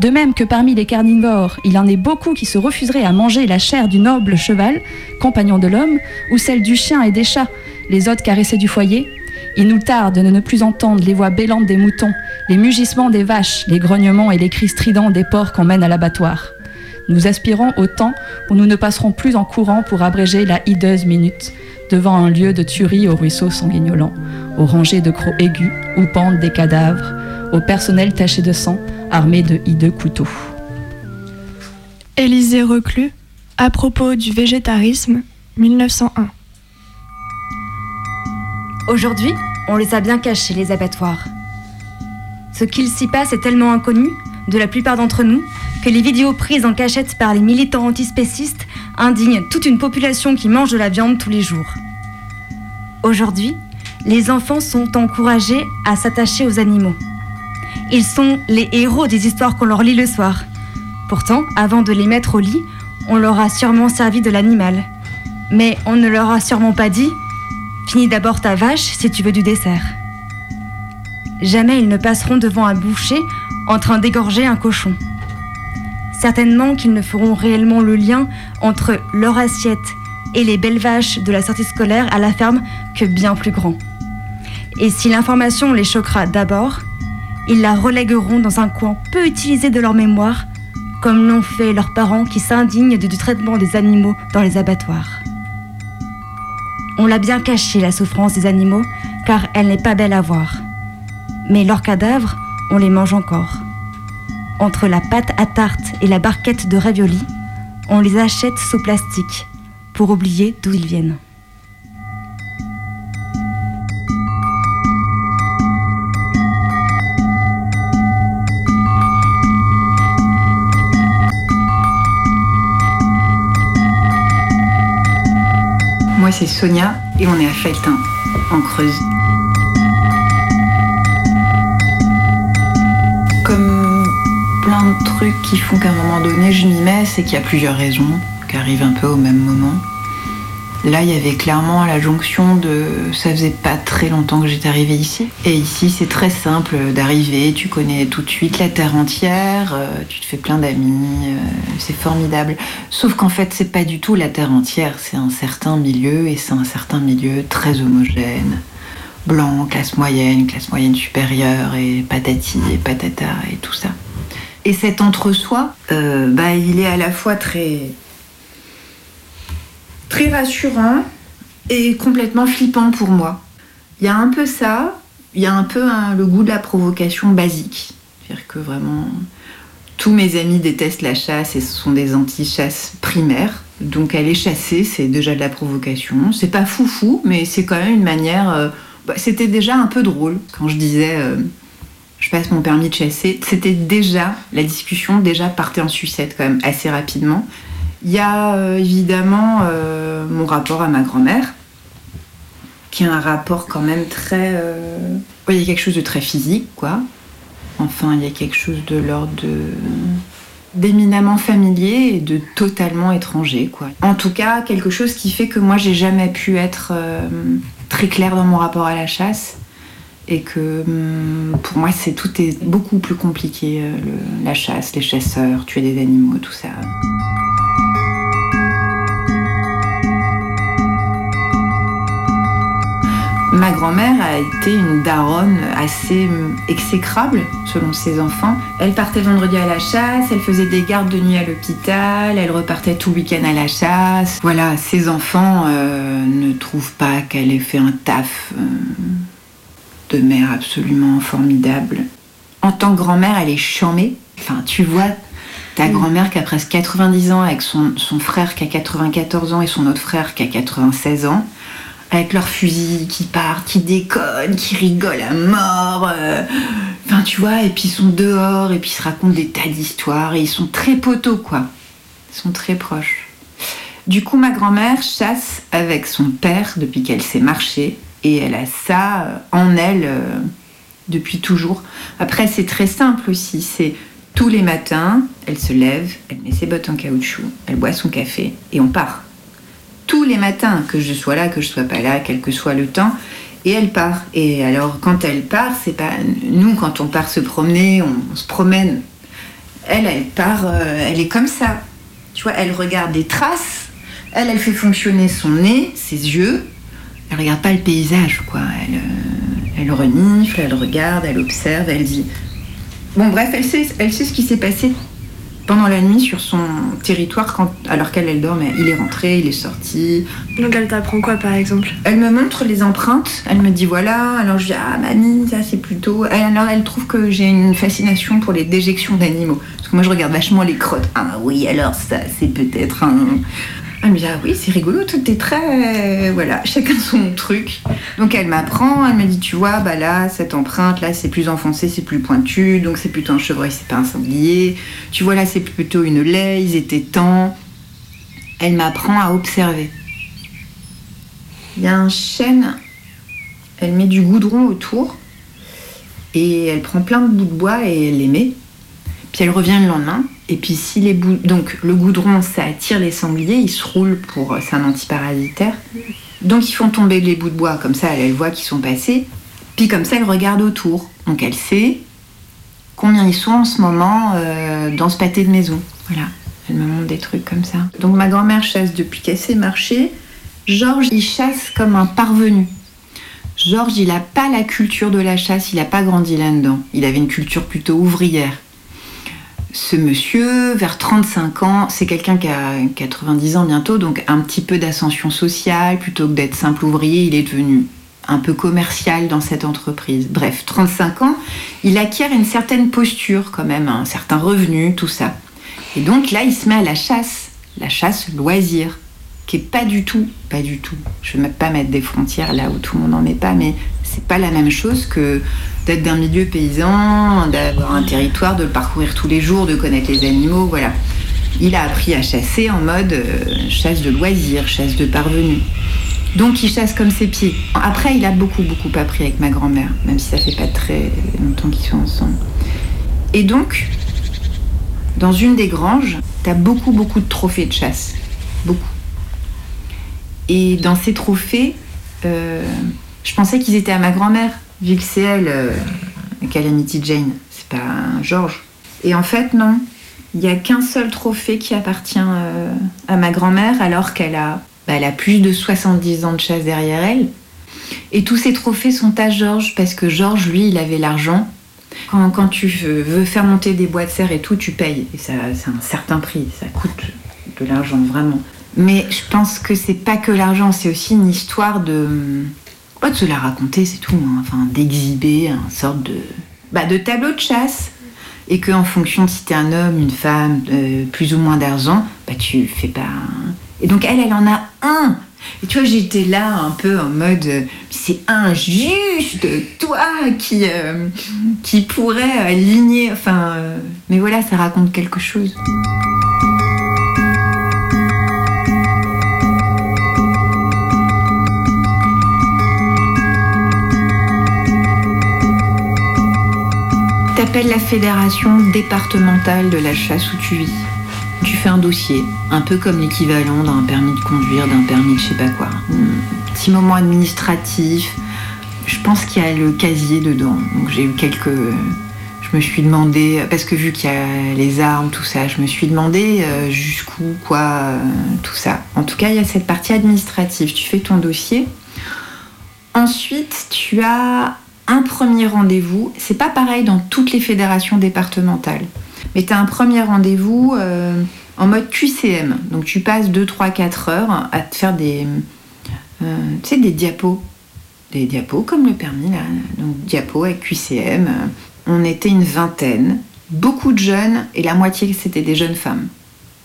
De même que parmi les carnivores, il en est beaucoup qui se refuseraient à manger la chair du noble cheval, compagnon de l'homme, ou celle du chien et des chats, les hôtes caressés du foyer, il nous tarde de ne plus entendre les voix bêlantes des moutons, les mugissements des vaches, les grognements et les cris stridents des porcs qu'on mène à l'abattoir. Nous aspirons au temps où nous ne passerons plus en courant pour abréger la hideuse minute devant un lieu de tuerie au ruisseau sanguignolant, aux rangées de crocs aigus où pendent des cadavres, au personnel taché de sang, armé de hideux couteaux. Élisée Reclus, à propos du végétarisme, 1901. Aujourd'hui, on les a bien cachés, les abattoirs. Ce qu'il s'y passe est tellement inconnu de la plupart d'entre nous que les vidéos prises en cachette par les militants antispécistes indignent toute une population qui mange de la viande tous les jours. Aujourd'hui, les enfants sont encouragés à s'attacher aux animaux. Ils sont les héros des histoires qu'on leur lit le soir. Pourtant, avant de les mettre au lit, on leur a sûrement servi de l'animal. Mais on ne leur a sûrement pas dit Finis d'abord ta vache si tu veux du dessert. Jamais ils ne passeront devant un boucher en train d'égorger un cochon. Certainement qu'ils ne feront réellement le lien entre leur assiette et les belles vaches de la sortie scolaire à la ferme que bien plus grand. Et si l'information les choquera d'abord, ils la relégueront dans un coin peu utilisé de leur mémoire, comme l'ont fait leurs parents qui s'indignent du traitement des animaux dans les abattoirs. On l'a bien caché, la souffrance des animaux, car elle n'est pas belle à voir. Mais leurs cadavres on les mange encore. Entre la pâte à tarte et la barquette de ravioli, on les achète sous plastique pour oublier d'où ils viennent. C'est Sonia et on est à Feltin, en Creuse. Comme plein de trucs qui font qu'à un moment donné, je m'y mets, c'est qu'il y a plusieurs raisons qui arrivent un peu au même moment. Là, il y avait clairement la jonction de ça faisait pas très longtemps que j'étais arrivée ici. Et ici, c'est très simple d'arriver, tu connais tout de suite la terre entière, euh, tu te fais plein d'amis, euh, c'est formidable. Sauf qu'en fait, c'est pas du tout la terre entière, c'est un certain milieu et c'est un certain milieu très homogène. Blanc, classe moyenne, classe moyenne supérieure et patati et patata et tout ça. Et cet entre-soi, euh, bah, il est à la fois très très rassurant et complètement flippant pour moi. Il y a un peu ça, il y a un peu hein, le goût de la provocation basique. C'est-à-dire que vraiment, tous mes amis détestent la chasse et ce sont des anti-chasses primaires. Donc aller chasser, c'est déjà de la provocation. C'est pas foufou, mais c'est quand même une manière. euh, bah, C'était déjà un peu drôle quand je disais euh, je passe mon permis de chasser. C'était déjà, la discussion déjà partait en sucette quand même assez rapidement. Il y a euh, évidemment euh, mon rapport à ma grand-mère, qui a un rapport quand même très. euh, ouais, il y a quelque chose de très physique, quoi. Enfin, il y a quelque chose de l'ordre d'éminemment familier et de totalement étranger, quoi. En tout cas, quelque chose qui fait que moi, j'ai jamais pu être très claire dans mon rapport à la chasse et que hum, pour moi, c'est tout est beaucoup plus compliqué. la chasse, les chasseurs, tuer des animaux, tout ça. Ma grand-mère a été une daronne assez exécrable selon ses enfants. Elle partait le vendredi à la chasse, elle faisait des gardes de nuit à l'hôpital, elle repartait tout le week-end à la chasse. Voilà, ses enfants euh, ne trouvent pas qu'elle ait fait un taf euh, de mère absolument formidable. En tant que grand-mère, elle est charmée. Enfin, tu vois ta grand-mère qui a presque 90 ans avec son, son frère qui a 94 ans et son autre frère qui a 96 ans avec leurs fusils qui partent, qui déconnent, qui rigolent à mort. euh, Enfin, tu vois, et puis ils sont dehors, et puis ils se racontent des tas d'histoires, et ils sont très poteaux, quoi. Ils sont très proches. Du coup, ma grand-mère chasse avec son père depuis qu'elle sait marcher, et elle a ça euh, en elle euh, depuis toujours. Après, c'est très simple aussi, c'est tous les matins, elle se lève, elle met ses bottes en caoutchouc, elle boit son café, et on part tous les matins, que je sois là, que je sois pas là, quel que soit le temps. Et elle part. Et alors, quand elle part, c'est pas. Nous, quand on part se promener, on, se promène. Elle, elle part, euh, elle est comme ça. Tu vois, elle regarde les traces. Elle, elle fait fonctionner son nez, ses yeux. Elle regarde pas le paysage, quoi. Elle, euh, elle renifle, elle regarde, elle observe, elle dit. Bon, bref, elle sait, elle sait ce qui s'est passé pendant la nuit sur son territoire quand, alors qu'elle elle dormait. Il est rentré, il est sorti. Donc elle t'apprend quoi par exemple? Elle me montre les empreintes. Elle me dit voilà. Alors je dis ah mamie ça c'est plutôt. Elle- Alors elle trouve que j'ai une fascination pour les déjections d'animaux. Parce que moi je regarde vachement les crottes. Ah oui alors ça c'est peut-être un. Elle me dit oui c'est rigolo tout est très voilà chacun son truc. Donc elle m'apprend. Elle me dit tu vois bah là cette empreinte là c'est plus enfoncé c'est plus pointu donc c'est plutôt un chevreuil c'est pas un sanglier. Tu vois là c'est plutôt une laie ils étaient temps. Elle m'apprend à observer. Il y a un chêne, elle met du goudron autour et elle prend plein de bouts de bois et elle les met. Puis elle revient le lendemain. Et puis si les donc le goudron, ça attire les sangliers, ils se roulent pour, c'est un antiparasitaire. Donc ils font tomber les bouts de bois comme ça, elle, elle voit qu'ils sont passés. Puis comme ça, elle regarde autour. Donc elle sait combien ils sont en ce moment euh, dans ce pâté de maison. Voilà, elle me montre des trucs comme ça. Donc ma grand-mère chasse depuis qu'elle sait marcher. Georges, il chasse comme un parvenu. Georges, il n'a pas la culture de la chasse, il n'a pas grandi là-dedans. Il avait une culture plutôt ouvrière. Ce monsieur, vers 35 ans, c'est quelqu'un qui a 90 ans bientôt, donc un petit peu d'ascension sociale, plutôt que d'être simple ouvrier, il est devenu un peu commercial dans cette entreprise. Bref, 35 ans, il acquiert une certaine posture quand même, un certain revenu, tout ça. Et donc là, il se met à la chasse, la chasse loisir, qui est pas du tout, pas du tout. Je vais pas mettre des frontières là où tout le monde n'en est pas, mais c'est pas la même chose que d'être d'un milieu paysan, d'avoir un territoire, de le parcourir tous les jours, de connaître les animaux, voilà. Il a appris à chasser en mode euh, chasse de loisir, chasse de parvenu. Donc il chasse comme ses pieds. Après, il a beaucoup, beaucoup appris avec ma grand-mère, même si ça fait pas très longtemps qu'ils sont ensemble. Et donc, dans une des granges, t'as beaucoup, beaucoup de trophées de chasse. Beaucoup. Et dans ces trophées, euh, je pensais qu'ils étaient à ma grand-mère, vu que c'est elle, euh, Calamity Jane. C'est pas un George. Et en fait, non. Il n'y a qu'un seul trophée qui appartient euh, à ma grand-mère, alors qu'elle a, bah, a plus de 70 ans de chasse derrière elle. Et tous ces trophées sont à Georges, parce que Georges, lui, il avait l'argent. Quand, tu veux, faire monter des bois de serre et tout, tu payes. Et ça, c'est un certain prix. Ça coûte de l'argent, vraiment. Mais je pense que c'est pas que l'argent, c'est aussi une histoire de. De se la raconter, c'est tout. hein. Enfin, d'exhiber un sorte de. Bah, de tableau de chasse. Et que en fonction de si t'es un homme, une femme, euh, plus ou moins d'argent, bah tu fais pas. Et donc elle, elle en a un. Et tu vois, j'étais là un peu en mode, c'est injuste, toi qui euh, qui pourrait aligner. Enfin, euh, mais voilà, ça raconte quelque chose. La fédération départementale de la chasse où tu vis. Tu fais un dossier, un peu comme l'équivalent d'un permis de conduire, d'un permis de je sais pas quoi. Petit moment administratif. Je pense qu'il y a le casier dedans. Donc j'ai eu quelques. Je me suis demandé, parce que vu qu'il y a les armes, tout ça, je me suis demandé euh, jusqu'où, quoi, euh, tout ça. En tout cas, il y a cette partie administrative. Tu fais ton dossier. Ensuite, tu as un premier rendez-vous. C'est pas pareil dans toutes les fédérations départementales. Mais tu as un premier rendez-vous euh, en mode QCM. Donc tu passes 2, 3, 4 heures à te faire des, euh, des diapos. Des diapos comme le permis là. Donc diapos avec QCM. On était une vingtaine. Beaucoup de jeunes et la moitié c'était des jeunes femmes.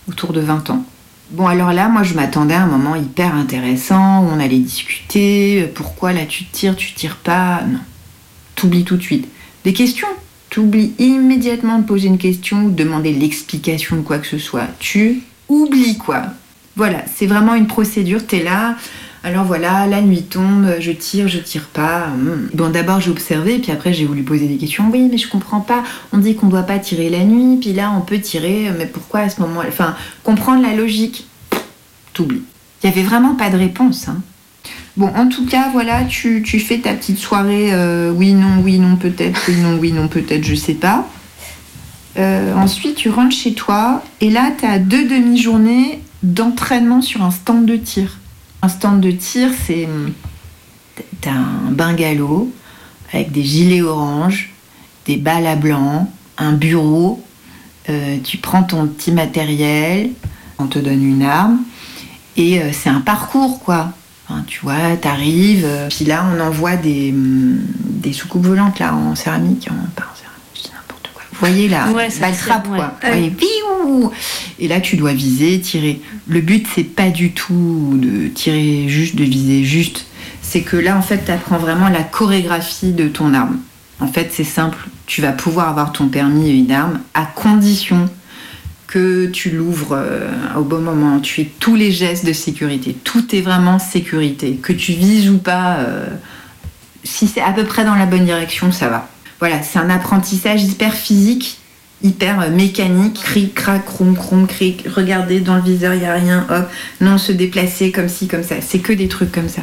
Autour de 20 ans. Bon, alors là, moi, je m'attendais à un moment hyper intéressant où on allait discuter. Pourquoi là, tu tires, tu tires pas? Non. T'oublies tout de suite. Des questions? T'oublies immédiatement de poser une question ou de demander l'explication de quoi que ce soit. Tu oublies quoi? Voilà, c'est vraiment une procédure. T'es là. Alors voilà, la nuit tombe, je tire, je tire pas. Hum. Bon, d'abord j'ai observé, puis après j'ai voulu poser des questions. Oui, mais je comprends pas. On dit qu'on doit pas tirer la nuit, puis là on peut tirer, mais pourquoi à ce moment Enfin, comprendre la logique. T'oublies. Il y avait vraiment pas de réponse. hein. Bon, en tout cas, voilà, tu, fais ta petite soirée. euh, oui, non, oui, non, peut-être, oui, non, oui, non, peut-être, je sais pas. Euh, ensuite, tu rentres chez toi et là, tu as deux demi-journées d'entraînement sur un stand de tir. Un stand de tir, c'est. T'as un bungalow avec des gilets orange, des balles à blanc, un bureau. euh, tu prends ton petit matériel, on te donne une arme et c'est un parcours quoi. Enfin, tu vois, t'arrives, euh, puis là on envoie des, hum, des soucoupes volantes là en céramique, en, pas en céramique, je dis n'importe quoi. Vous voyez là, Ouais, quoi. Ouais. Et là tu dois viser, tirer. Le but c'est pas du tout de tirer juste, de viser juste. C'est que là en fait tu apprends vraiment la chorégraphie de ton arme. En fait c'est simple, tu vas pouvoir avoir ton permis et une arme à condition que tu l'ouvres euh, au bon moment, tu fais tous les gestes de sécurité, tout est vraiment sécurité, que tu vises ou pas, euh, si c'est à peu près dans la bonne direction, ça va. Voilà, c'est un apprentissage hyper physique, hyper euh, mécanique, cric, crac, crom, crom, cric, regarder dans le viseur, il n'y a rien, hop, non, se déplacer comme ci, comme ça, c'est que des trucs comme ça.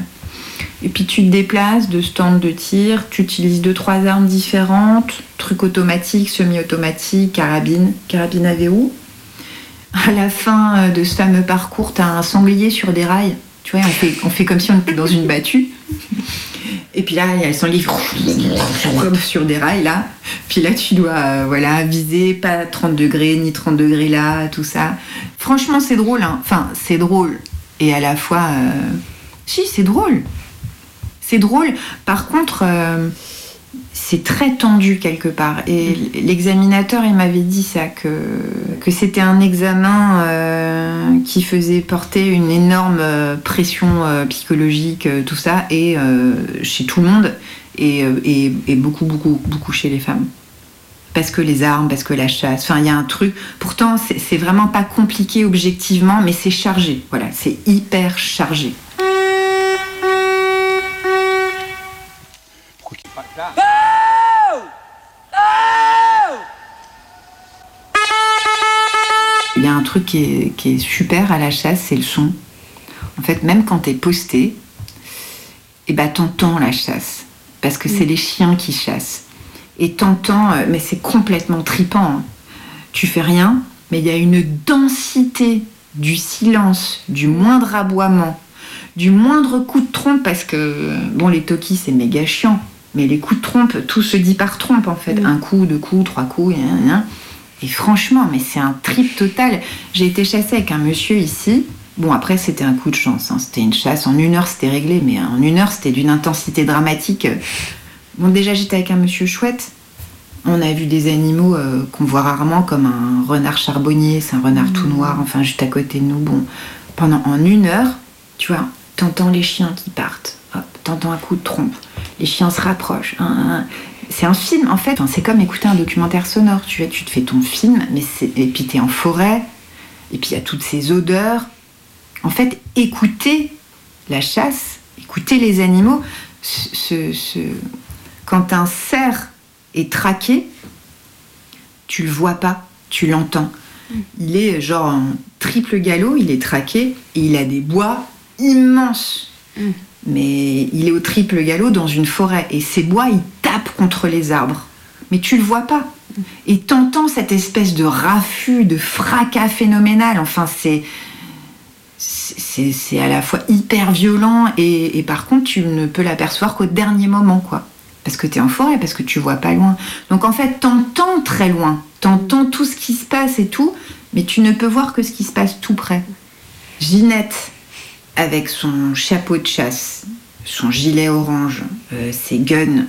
Et puis tu te déplaces de stand de tir, tu utilises deux trois armes différentes, trucs automatiques, semi-automatiques, carabine, carabine à verrou. À la fin euh, de ce fameux parcours, tu as un sanglier sur des rails. Tu vois, on fait, comme si on était dans une battue. Et puis là, il y a le sanglier comme sur des rails là. Puis là, tu dois euh, voilà viser pas 30 degrés ni 30 degrés là, tout ça. Franchement, c'est drôle. hein. Enfin, c'est drôle et à la fois, euh, si, c'est drôle. c'est drôle. Par contre, c'est très tendu quelque part. Et l'examinateur, il m'avait dit ça, que, que c'était un examen euh, qui faisait porter une énorme euh, pression euh, psychologique, tout ça, et euh, chez tout le monde, et, et- et beaucoup, beaucoup, beaucoup chez les femmes. Parce que les armes, parce que la chasse, enfin, il y a un truc. Pourtant, c'est vraiment pas compliqué objectivement, mais c'est chargé. Voilà, c'est hyper chargé. Truc qui est, qui est super à la chasse, c'est le son. En fait, même quand t'es posté, et bah t'entends la chasse. Parce que c'est les chiens qui chassent. Et t'entends, euh, mais c'est complètement tripant. hein. Tu fais rien, mais il y a une densité du silence, du moindre aboiement, du moindre coup de trompe, parce que, bon, les tokis, c'est méga chiant. Mais les coups de trompe, tout se dit par trompe en fait. Un coup, deux coups, trois coups, et, un, un. Et franchement, mais c'est un trip total. J'ai été chassée avec un monsieur ici. Bon, après, c'était un coup de chance. hein. C'était une chasse. En une heure, c'était réglé. Mais en une heure, c'était d'une intensité dramatique. Bon, déjà, j'étais avec un monsieur chouette. On a vu des animaux euh, qu'on voit rarement, comme un renard charbonnier. C'est un renard tout noir, enfin, juste à côté de nous. Bon, pendant en une heure, tu vois, t'entends les chiens qui partent. Hop, t'entends un coup de trompe. Les chiens se rapprochent. Un, un. C'est un film, en fait. Enfin, c'est comme écouter un documentaire sonore. Tu vois, tu te fais ton film, mais et puis t'es en forêt. Et puis il y a toutes ces odeurs. En fait, écouter la chasse, écouter les animaux, ce, ce- ce- quand un cerf est traqué, tu le vois pas, tu l'entends. Il est genre en triple galop, il est traqué et il a des bois immenses. Mais il est au triple galop dans une forêt et ces bois, ils contre les arbres. Mais tu le vois pas. Et t'entends cette espèce de raffut, de fracas phénoménal. Enfin, c'est c'est c'est à la fois hyper violent et, et par contre tu ne peux l'apercevoir qu'au dernier moment quoi parce que tu es en forêt parce que tu vois pas loin donc en fait t'entends très loin t'entends tout ce qui se passe et tout mais tu ne peux voir que ce qui se passe tout près Ginette avec son chapeau de chasse son gilet orange euh, ses guns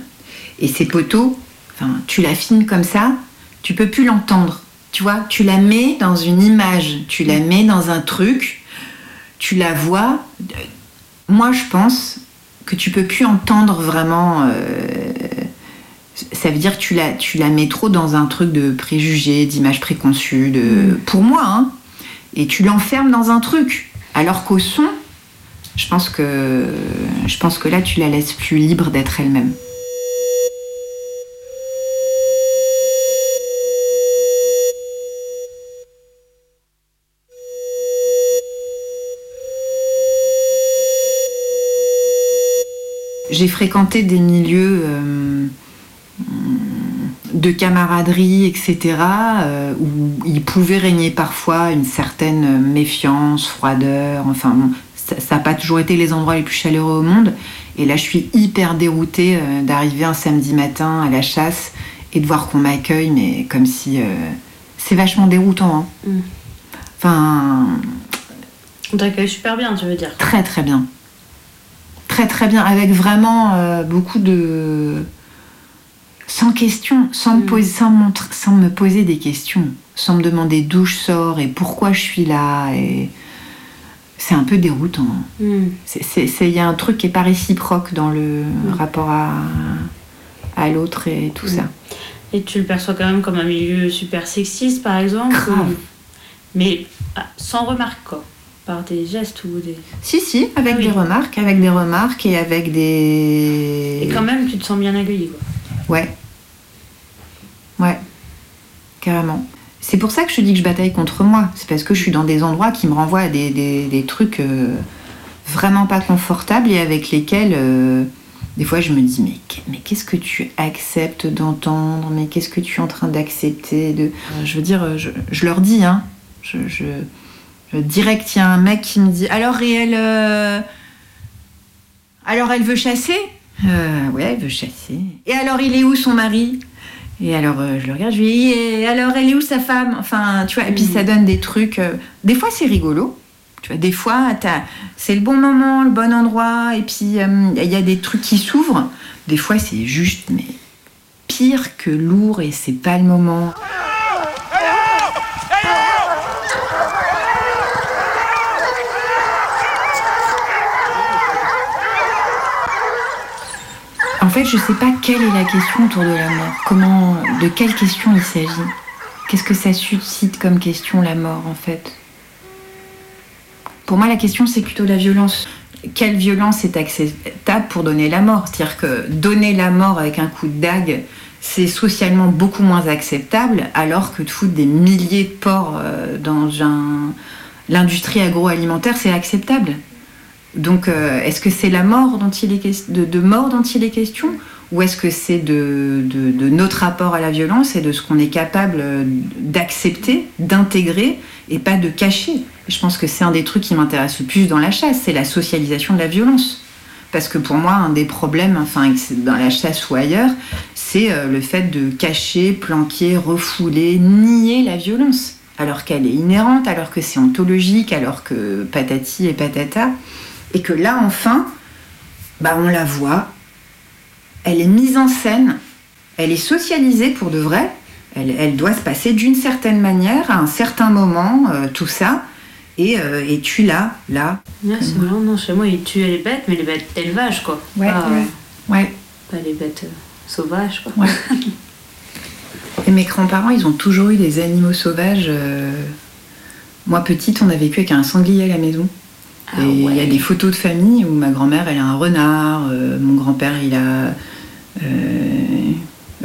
et ses poteaux enfin tu la filmes comme ça tu peux plus l'entendre tu vois tu la mets dans une image tu la mets dans un truc tu la vois. Moi, je pense que tu peux plus entendre vraiment. euh, ça veut dire que tu la, tu la mets trop dans un truc de préjugés, d'images préconçues, de, pour moi, hein. Et tu l'enfermes dans un truc. Alors qu'au son, je pense que, je pense que là, tu la laisses plus libre d'être elle-même. J'ai fréquenté des milieux euh, de camaraderie, etc., euh, où il pouvait régner parfois une certaine méfiance, froideur. Enfin, bon, ça n'a pas toujours été les endroits les plus chaleureux au monde. Et là, je suis hyper déroutée euh, d'arriver un samedi matin à la chasse et de voir qu'on m'accueille, mais comme si. c'est vachement déroutant. hein. Enfin, On t'accueille super bien, tu veux dire. très très bien. Très très bien, avec vraiment euh, beaucoup de. Sans question, sans, me poser, sans, sans me poser des questions, sans me demander d'où je sors et pourquoi je suis là. Et... C'est un peu déroutant. C'est- Il y a un truc qui n'est pas réciproque dans le rapport à, à l'autre et tout ça. Et tu le perçois quand même comme un milieu super sexiste, par exemple Grave. ou- Mais ah, sans remarque, quoi. Par des gestes ou des. Si, si, avec Ah oui. des remarques, avec des remarques et avec des. Et quand même, tu te sens bien accueilli, quoi. Ouais. Ouais. Carrément. C'est pour ça que je dis que je bataille contre moi. C'est parce que je suis dans des endroits qui me renvoient à des, des- des trucs euh, vraiment pas confortables et avec lesquels, euh, des fois, je me dis mais, mais qu'est-ce que tu acceptes d'entendre? Mais qu'est-ce que tu es en train d'accepter de... Je veux dire, je, je leur dis, hein. Je- direct, il y a un mec qui me dit alors réel. euh, alors elle veut chasser? Euh, Ouais, elle veut chasser. Et alors il est où son mari? Et alors euh, je le regarde, je lui dis et alors elle est où sa femme? Enfin, tu vois, et puis ça donne des trucs. euh, des fois c'est rigolo, Tu vois, des fois, c'est le bon moment, le bon endroit, et puis euh, il y a des trucs qui s'ouvrent. Des fois, c'est juste, mais pire que lourd, et c'est pas le moment. En fait, je sais pas quelle est la question autour de la mort. Comment, de quelle question il s'agit Qu'est-ce que ça suscite comme question la mort en fait? Pour moi, la question c'est plutôt la violence. Quelle violence est acceptable pour donner la mort? C'est-à-dire que donner la mort avec un coup de dague, c'est socialement beaucoup moins acceptable, alors que de foutre des milliers de porcs euh, dans l'industrie agroalimentaire, c'est acceptable. Donc, euh, est-ce que c'est la mort dont il est de, mort dont il est question? Ou est-ce que c'est de, de- notre rapport à la violence et de ce qu'on est capable euh, d'accepter, d'intégrer et pas de cacher? Je pense que c'est un des trucs qui m'intéresse le plus dans la chasse, c'est la socialisation de la violence. Parce que pour moi, un des problèmes, enfin, dans la chasse ou ailleurs, c'est euh, le fait de cacher, planquer, refouler, nier la violence. Alors qu'elle est inhérente, alors que c'est ontologique, alors que patati et patata. Et que là, enfin, bah, on la voit, elle est mise en scène, elle est socialisée pour de vrai, elle, elle doit se passer d'une certaine manière, à un certain moment, euh, tout ça, et, euh, et tu l'as, là. Ouais, c'est marrant, non, chez moi, ils tuent les bêtes, mais les bêtes d'élevage, quoi. Ouais, pas, ouais. Ouais. Pas les bêtes euh, sauvages, quoi. Ouais. Et mes grands-parents, ils ont toujours eu des animaux sauvages. euh, Moi, petite, on a vécu avec un sanglier à la maison. Ah et il y a des photos de famille où ma grand-mère, elle a un renard, euh, mon grand-père, il a. euh,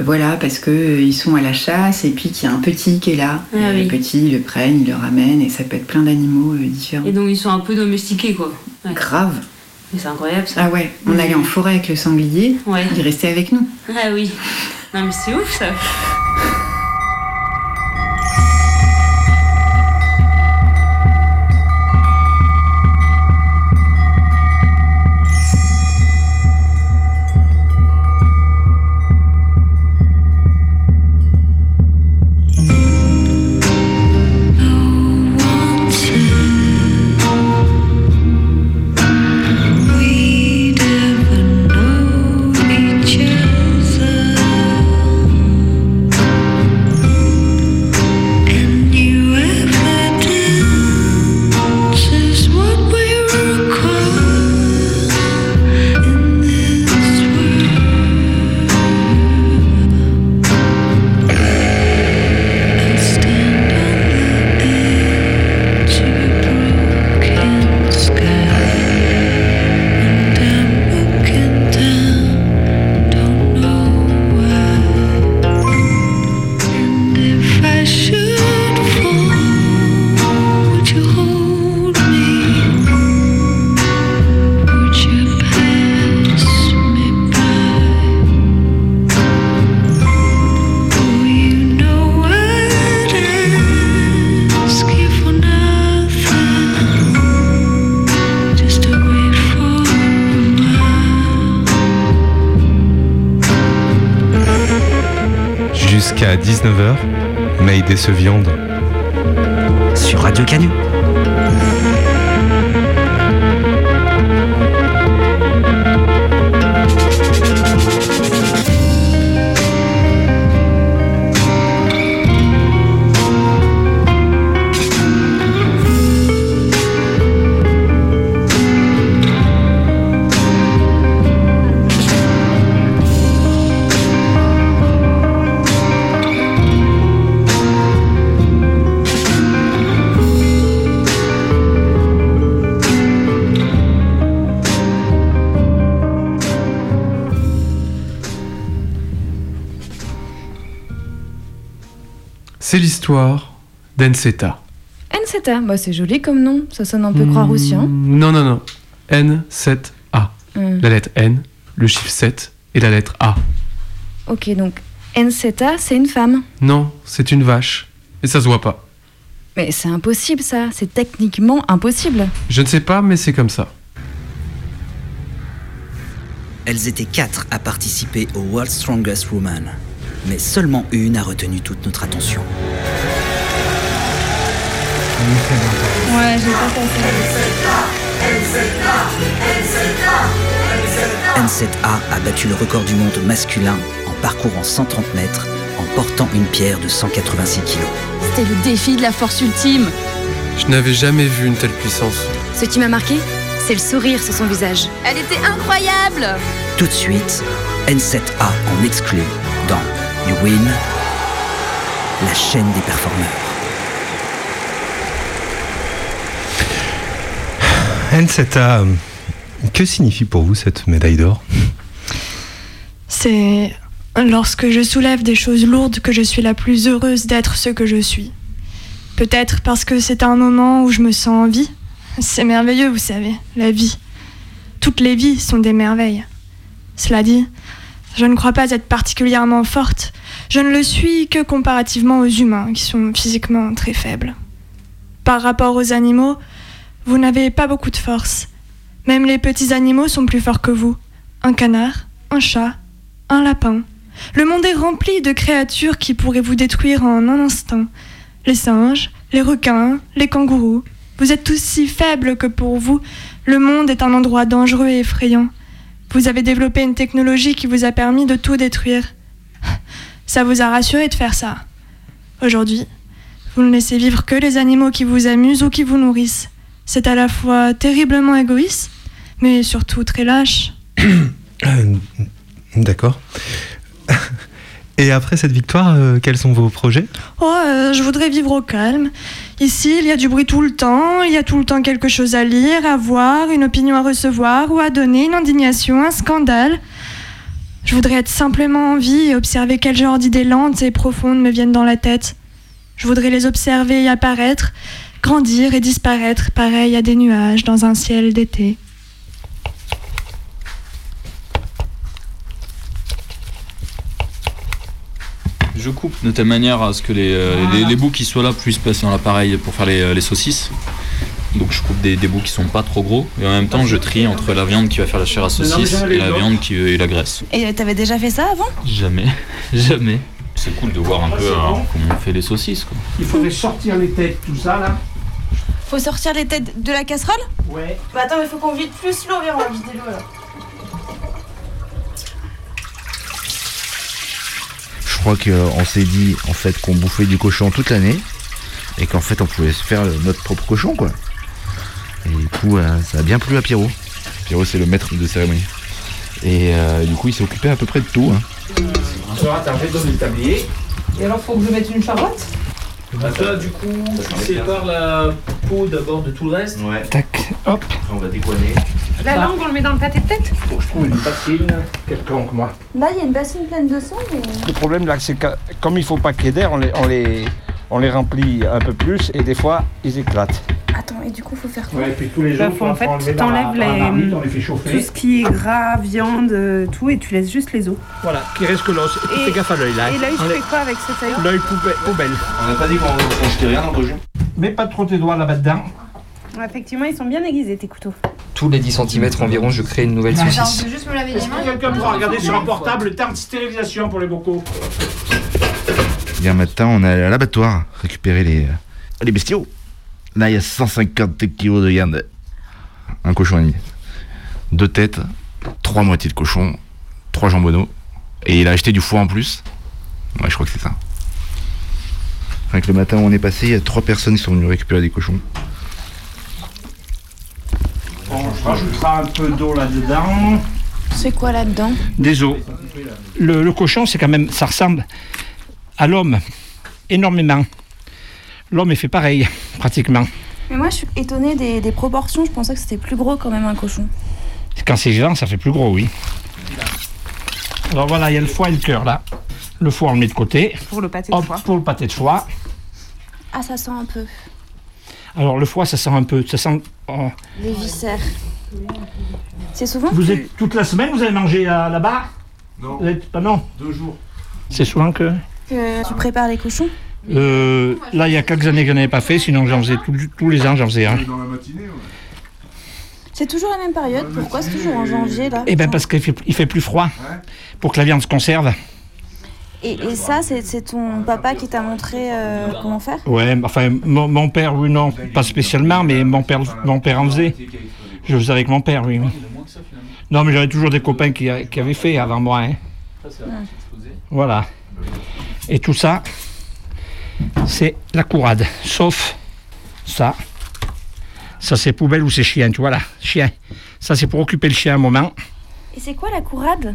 voilà, parce que euh, sont à la chasse et puis qu'il y a un petit qui est là. Ah oui. Le petit, ils le prennent, ils le ramènent et ça peut être plein d'animaux différents. Et donc, ils sont un peu domestiqués, quoi. Ouais. Grave. Mais c'est incroyable, ça. Ah ouais, on allait en forêt avec le sanglier, Ouais. il restait avec nous. Ah oui. Non, mais c'est ouf, ça. Se viande. Sur Radio Canu. C'est l'histoire d'Enseta. Enseta, bah c'est joli comme nom, ça sonne un peu croix-roussien. Non, non, non. N7A. Hmm. La lettre N, le chiffre 7 et la lettre A. Ok, donc Enseta, c'est une femme. Non, c'est une vache. Et ça se voit pas. Mais c'est impossible ça, c'est techniquement impossible. Je ne sais pas, mais c'est comme ça. Elles étaient quatre à participer au World's Strongest Woman, mais seulement une a retenu toute notre attention. Ouais, j'ai pas passé. N7A a battu le record du monde masculin en parcourant 130 mètres en portant une pierre de 186 kilos. C'était le défi de la force ultime. Je n'avais jamais vu une telle puissance. Ce qui m'a marqué, c'est le sourire sur son visage. Elle était incroyable Tout de suite, N7A en exclut dans You Win, la chaîne des performeurs. N7A, euh, que signifie pour vous cette médaille d'or? C'est lorsque je soulève des choses lourdes que je suis la plus heureuse d'être ce que je suis. Peut-être parce que c'est un moment où je me sens en vie. C'est merveilleux, vous savez, la vie. Toutes les vies sont des merveilles. Cela dit, je ne crois pas être particulièrement forte. Je ne le suis que comparativement aux humains, qui sont physiquement très faibles. Par rapport aux animaux, vous n'avez pas beaucoup de force. Même les petits animaux sont plus forts que vous. Un canard, un chat, un lapin. Le monde est rempli de créatures qui pourraient vous détruire en un instant. Les singes, les requins, les kangourous. Vous êtes tous si faibles que pour vous, le monde est un endroit dangereux et effrayant. Vous avez développé une technologie qui vous a permis de tout détruire. Ça vous a rassuré de faire ça. Aujourd'hui, vous ne laissez vivre que les animaux qui vous amusent ou qui vous nourrissent. C'est à la fois terriblement égoïste, mais surtout très lâche. Euh, D'accord. Et après cette victoire, euh, quels sont vos projets? Oh, euh, je voudrais vivre au calme. Ici, il y a du bruit tout le temps, il y a tout le temps quelque chose à lire, à voir, une opinion à recevoir ou à donner, une indignation, un scandale. Je voudrais être simplement en vie et observer quel genre d'idées lentes et profondes me viennent dans la tête. Je voudrais les observer et apparaître, grandir et disparaître, pareil à des nuages dans un ciel d'été. Je coupe de telle manière à ce que les, euh, les, les bouts qui soient là puissent passer dans l'appareil pour faire les, euh, les saucisses. Donc je coupe des, des bouts qui sont pas trop gros et en même temps je trie entre la viande qui va faire la chair à saucisse et la viande qui et la graisse. Et t'avais déjà fait ça avant? Jamais, jamais. C'est cool de voir un peu euh, comment on fait les saucisses. Quoi. Il faudrait sortir les têtes, tout ça là. Faut sortir les têtes de la casserole? Ouais. Bah attends, il faut qu'on vide plus l'eau, viens, on va vider l'eau là. Crois qu'on s'est dit en fait qu'on bouffait du cochon toute l'année et qu'en fait on pouvait se faire notre propre cochon quoi. Et du coup euh, ça a bien plu à Pierrot. Pierrot c'est le maître de cérémonie. Et euh, du coup il s'est occupé à peu près de tout. hein. T'as donner le tablier. Et alors, faut que je mette une charlotte? Bah toi, du coup, tu sépares la peau d'abord de tout le reste. Ouais. Tac, hop. Après on va décoiner. La langue, on le met dans le pâté de tête Faut que je trouve une bassine quelconque moi. Là, il y a une bassine pleine de sang, mais. Le problème là c'est que comme il faut pas qu'il y ait d'air, on les, on, les, on les remplit un peu plus et des fois ils éclatent. Attends, et du coup, faut faire quoi Ouais, et puis tous les Bah, jours, faut, en fait, la- t'enlèves les, marmite, on les fait chauffer. tout ce qui est gras, viande, euh, tout, et tu laisses juste les os. Voilà, qui reste que l'os. Et tu Et- fais gaffe à l'œil là. Et l'œil, je fais quoi avec cet œil L'œil poubelle. poubelle. On n'a pas dit qu'on jetait rien dans le cochon. Mets pas trop tes doigts là-bas dedans. Effectivement, ils sont bien aiguisés tes couteaux. Tous les 10 cm environ, je crée une nouvelle saucisse. juste me laver Est-ce que quelqu'un pourra regarder sur un portable le temps de stérilisation pour les bocaux Hier matin on est allé à l'abattoir récupérer les, euh, les bestiaux. Là il y a 150 kilos de viande. Un cochon et demi. Deux têtes, trois moitiés de cochon, trois jambonneaux. Et il a acheté du foie en plus. Ouais je crois que c'est ça. Que le matin où on est passé, il y a trois personnes qui sont venues récupérer des cochons. On rajoutera un peu d'eau là-dedans. C'est quoi là-dedans Des os. Le, le cochon, c'est quand même, ça ressemble à l'homme énormément. L'homme est fait pareil, pratiquement. Mais moi, je suis étonnée des, des proportions. Je pensais que c'était plus gros quand même un cochon. Quand c'est vivant, ça fait plus gros, oui. Alors voilà, il y a le foie et le cœur là. Le foie, on le met de côté. Pour le pâté de Hop, foie. pour le pâté de foie. Ah, ça sent un peu. Alors le foie, ça sent un peu. Ça sent. oh. Les viscères. C'est souvent Vous êtes toute la semaine, vous allez manger euh, là-bas Non. Vous êtes- pas non. Deux jours. C'est souvent que. que tu prépares les cochons? Euh, là, il y a quelques années que je n'en avais pas fait, sinon j'en faisais tout- tous les ans, j'en faisais un. Dans la matinée, C'est toujours la même période. Pourquoi c'est toujours en janvier là? Eh bien, parce qu'il fait, il fait plus froid pour que la viande se conserve. Et, et ça, c'est ton papa qui t'a montré euh, comment faire? Ouais, enfin, mon, mon père, oui, non, pas spécialement, mais mon père, mon père en faisait. Je faisais avec mon père, oui. Non, mais j'avais toujours des copains qui, avaient fait avant moi. hein. Voilà. Et tout ça, c'est la courade. Sauf ça. Ça, c'est poubelle ou c'est chien, tu vois là. Chien. Ça, c'est pour occuper le chien un moment. Et c'est quoi la courade?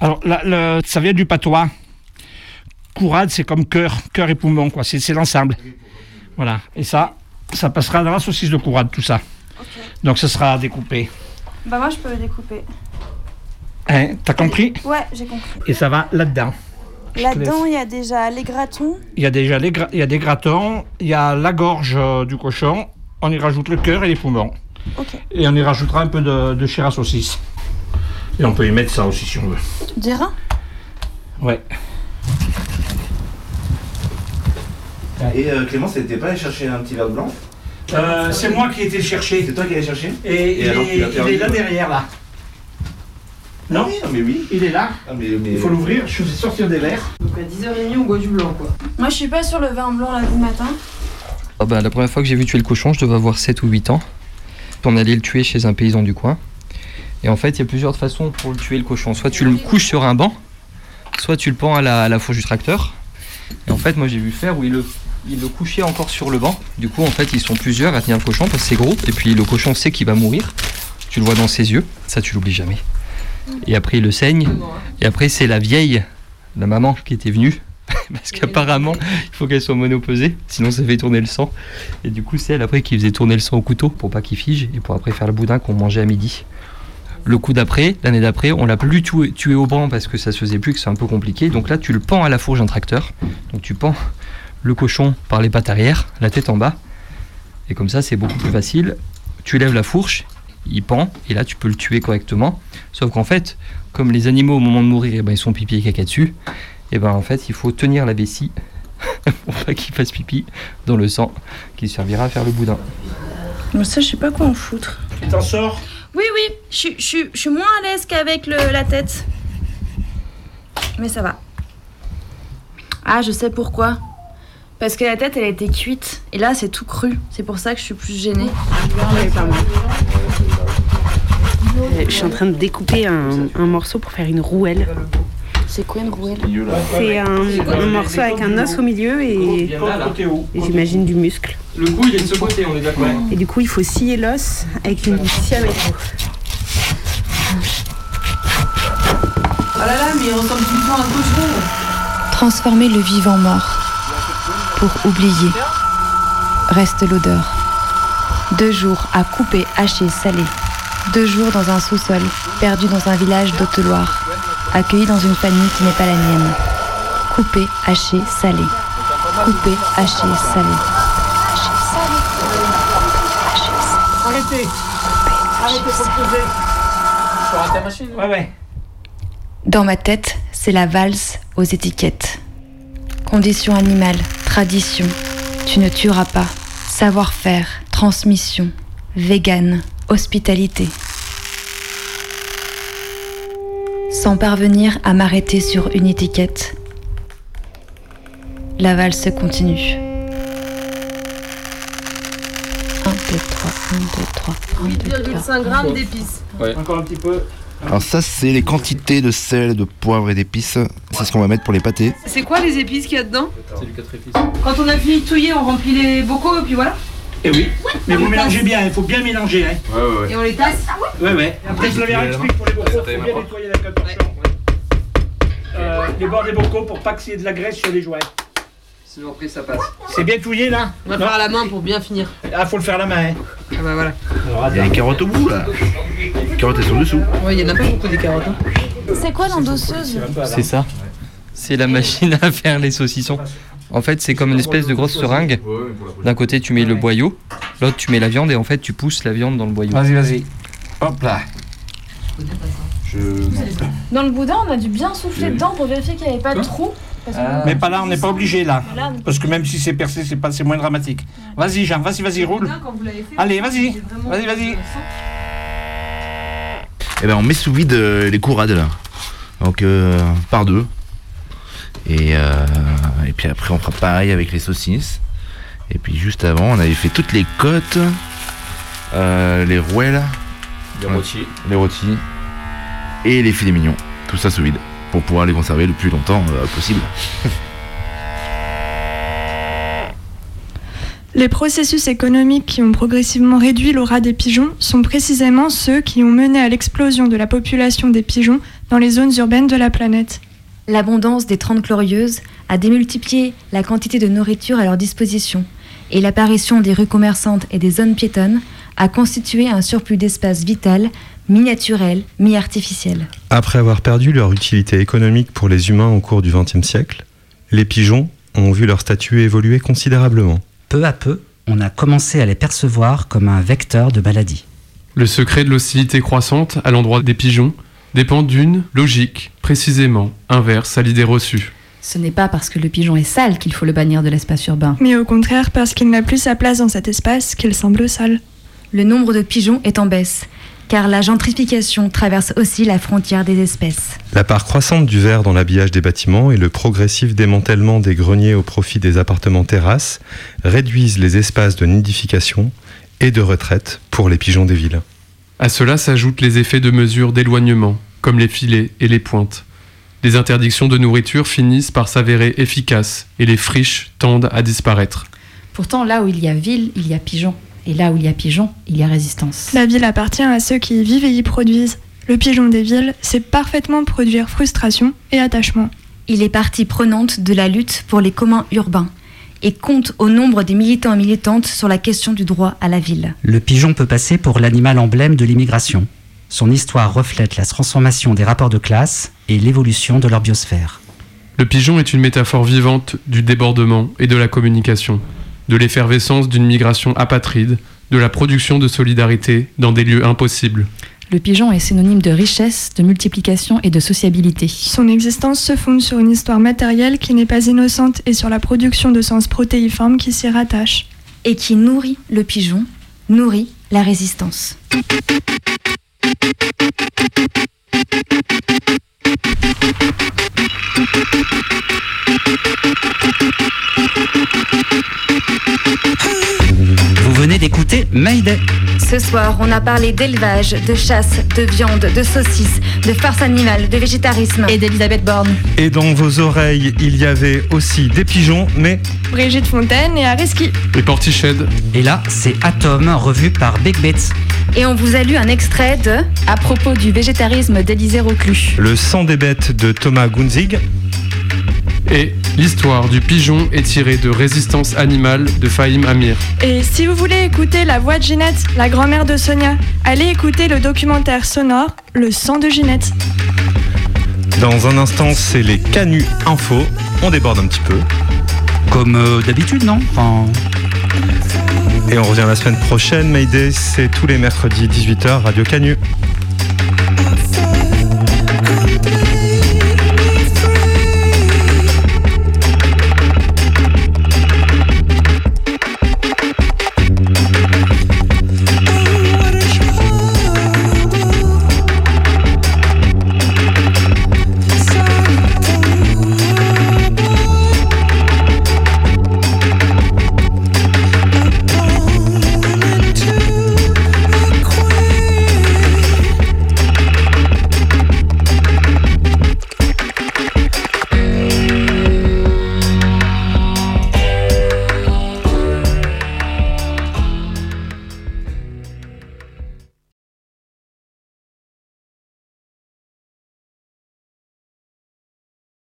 Alors, la- ça vient du patois. Courade, c'est comme cœur, cœur et poumon, quoi. C'est l'ensemble. Voilà. Et ça, ça passera dans la saucisse de courade, tout ça. Donc, ça sera découpé. Bah moi je peux le découper. Hein, T'as compris? Ouais, j'ai compris. Et ça va là-dedans. Là-dedans, il y a déjà les gratons. Il y a déjà les gra- il y a des gratons, il y a la gorge euh, du cochon, on y rajoute le cœur et les poumons. Et on y rajoutera un peu de, de chair à saucisse. Et on peut y mettre ça aussi si on veut. Des reins Ouais. Et euh, Clément, t'étais pas allé chercher un petit verre de blanc Euh, c'est moi qui ai été le chercher. C'est toi qui allais chercher Et, il, alors, est, tu l'as il perdu, est là derrière, là. Non mais oui. Il est là. Ah, mais, mais- Il faut l'ouvrir, je vais sortir des verres. Donc à 10h30, on boit du blanc quoi. Moi je suis pas sur le vin blanc là du matin. Ah bah, la première fois que j'ai vu tuer le cochon, je devais avoir 7 ou 8 ans. On allait le tuer chez un paysan du coin. Et en fait, il y a plusieurs façons pour le tuer le cochon. Soit tu le couches sur un banc, soit tu le pends à la, à la fourche du tracteur. Et en fait, moi j'ai vu faire où il le, il le couchait encore sur le banc. Du coup, en fait, ils sont plusieurs à tenir le cochon parce que c'est gros. Et puis le cochon sait qu'il va mourir. Tu le vois dans ses yeux. Ça, tu l'oublies jamais. Et après, il le saigne. Et après, c'est la vieille, la maman qui était venue. Parce qu'apparemment, il faut qu'elle soit monopesée, sinon ça fait tourner le sang. Et du coup, c'est elle après qui faisait tourner le sang au couteau pour pas qu'il fige et pour après faire le boudin qu'on mangeait à midi. Le coup d'après, l'année d'après, on l'a plus tué, tué au banc parce que ça se faisait plus, que c'est un peu compliqué. Donc là, tu le pends à la fourche d'un tracteur. Donc tu pends le cochon par les pattes arrière, la tête en bas. Et comme ça, c'est beaucoup plus facile. Tu lèves la fourche, il pend, et là, tu peux le tuer correctement. Sauf qu'en fait, comme les animaux au moment de mourir, eh ben, ils sont pipi et caca dessus, et ben en fait, il faut tenir la vessie pour pas qu'il fasse pipi dans le sang qui servira à faire le boudin. Moi ça je sais pas quoi en foutre. Tu t'en sors? Oui oui, je suis- je suis- je suis moins à l'aise qu'avec la tête. Mais ça va. Ah je sais pourquoi. Parce que la tête elle a été cuite et là c'est tout cru. C'est pour ça que je suis plus gênée. Euh, Je suis en train de découper un, un morceau pour faire une rouelle. C'est quoi une rouelle? C'est un, un morceau avec un os au milieu et, et j'imagine du muscle. Le coup, il est de ce côté, on est d'accord. Et du coup, il faut scier l'os avec une scie à métro. Oh là là, mais il ressemble tout le temps à un cochon. Transformer le vivant mort pour oublier. Reste l'odeur. Deux jours à couper, hacher, saler. Deux jours dans un sous-sol, perdu dans un village d'Haute-Loire, accueilli dans une famille qui n'est pas la mienne. Couper, hacher, saler. Couper, hacher, saler. Arrêtez Arrêtez, poser machine Ouais, ouais. Dans ma tête, c'est la valse aux étiquettes. Condition animale, tradition, tu ne tueras pas, savoir-faire, transmission, vegan, hospitalité. Sans parvenir à m'arrêter sur une étiquette, la valse continue. 1, 2, 3, 1, 2, 3, 1, 2, 3. 8,5 grammes d'épices. Encore un petit peu. Alors ça, c'est les quantités de sel, de poivre et d'épices. C'est ce qu'on va mettre pour les pâtés. C'est quoi les épices qu'il y a dedans C'est du 4 épices. Quand on a fini de touiller, on remplit les bocaux et puis voilà. Et oui. Mais vous mélangez bien, il faut bien mélanger. Hein. Ouais, ouais, Et on les tasse Ouais, ouais. Après, Flavien explique pour les bocaux, il faut bien nettoyer un torchon. Euh, les bords des bocaux pour pas qu'il y ait de la graisse sur les jouets. Sinon après ça passe. C'est bien touillé là On va faire à la main pour bien finir. Ah, faut le faire à la main. Hein. Ah bah voilà. Il y a les carottes au bout là. Les carottes elles sont dessous. Ouais, il y en a pas beaucoup des carottes. C'est quoi l'endosseuse C'est ça. C'est la machine à faire les saucissons. En fait, c'est comme une espèce de grosse seringue. D'un côté, tu mets le boyau, l'autre, tu mets la viande et en fait, tu pousses la viande dans le boyau. Vas-y, vas-y. Hop là. Je... Dans le boudin, on a dû bien souffler dedans pour vérifier qu'il n'y avait pas de trou. Que- Mais pas là, on n'est pas obligé là. Parce que même si c'est percé, c'est pas, c'est moins dramatique. Vas-y, Jean, vas-y, vas-y, roule. Allez, vas-y. Vas-y, vas-y. Eh ben on met sous vide euh, les courades là. Donc euh, par deux. Et, euh, et puis après, on fera pareil avec les saucisses. Et puis juste avant, on avait fait toutes les côtes, les rouelles, Les rôtis. les rôtis et les filets mignons. Tout ça sous vide pour pouvoir les conserver le plus longtemps possible. Les processus économiques qui ont progressivement réduit l'aura des pigeons sont précisément ceux qui ont mené à l'explosion de la population des pigeons dans les zones urbaines de la planète. L'abondance des Trente Glorieuses a démultiplié la quantité de nourriture à leur disposition, et l'apparition des rues commerçantes et des zones piétonnes a constitué un surplus d'espace vital, mi-naturel, mi-artificiel. Après avoir perdu leur utilité économique pour les humains au cours du XXe siècle, les pigeons ont vu leur statut évoluer considérablement. Peu à peu, on a commencé à les percevoir comme un vecteur de maladie. Le secret de l'hostilité croissante à l'endroit des pigeons dépend d'une logique précisément inverse à l'idée reçue. Ce n'est pas parce que le pigeon est sale qu'il faut le bannir de l'espace urbain. Mais au contraire parce qu'il n'a plus sa place dans cet espace qu'il semble sale. Le nombre de pigeons est en baisse, car la gentrification traverse aussi la frontière des espèces. La part croissante du verre dans l'habillage des bâtiments et le progressif démantèlement des greniers au profit des appartements terrasses réduisent les espaces de nidification et de retraite pour les pigeons des villes. À cela s'ajoutent les effets de mesures d'éloignement, comme les filets et les pointes. Les interdictions de nourriture finissent par s'avérer efficaces et les friches tendent à disparaître. Pourtant, là où il y a ville, il y a pigeon. Et là où il y a pigeon, il y a résistance. La ville appartient à ceux qui y vivent et y produisent. Le pigeon des villes sait parfaitement produire frustration et attachement. Il est partie prenante de la lutte pour les communs urbains et compte au nombre des militants et militantes sur la question du droit à la ville. Le pigeon peut passer pour l'animal emblème de l'immigration. Son histoire reflète la transformation des rapports de classe et l'évolution de leur biosphère. Le pigeon est une métaphore vivante du débordement et de la communication, de l'effervescence d'une migration apatride, de la production de solidarité dans des lieux impossibles. Le pigeon est synonyme de richesse, de multiplication et de sociabilité. Son existence se fonde sur une histoire matérielle qui n'est pas innocente et sur la production de sens protéiformes qui s'y rattachent. Et qui nourrit le pigeon, nourrit la résistance. Vous venez d'écouter Mayday. Ce soir, on a parlé d'élevage, de chasse, de viande, de saucisses, de farce animale, de végétarisme. Et d'Elisabeth Borne. Et dans vos oreilles, il y avait aussi des pigeons, mais Brigitte Fontaine et Ariski. Et Portiched. Et là, c'est Atom, revu par Big Bits. Et on vous a lu un extrait de À propos du végétarisme d'Élisée Reclus. le sang des bêtes de Thomas Gunzig, Et l'histoire du pigeon est tirée de Résistance animale de Fahim Amir. Et si vous voulez écouter la voix de Ginette, la grand-mère de Sonia, allez écouter le documentaire sonore Le sang de Ginette. Dans un instant, c'est les Canus Info. On déborde un petit peu. Comme euh, d'habitude, non? Enfin, Et on revient la semaine prochaine. Mayday, c'est tous les mercredis 18h, Radio Canu.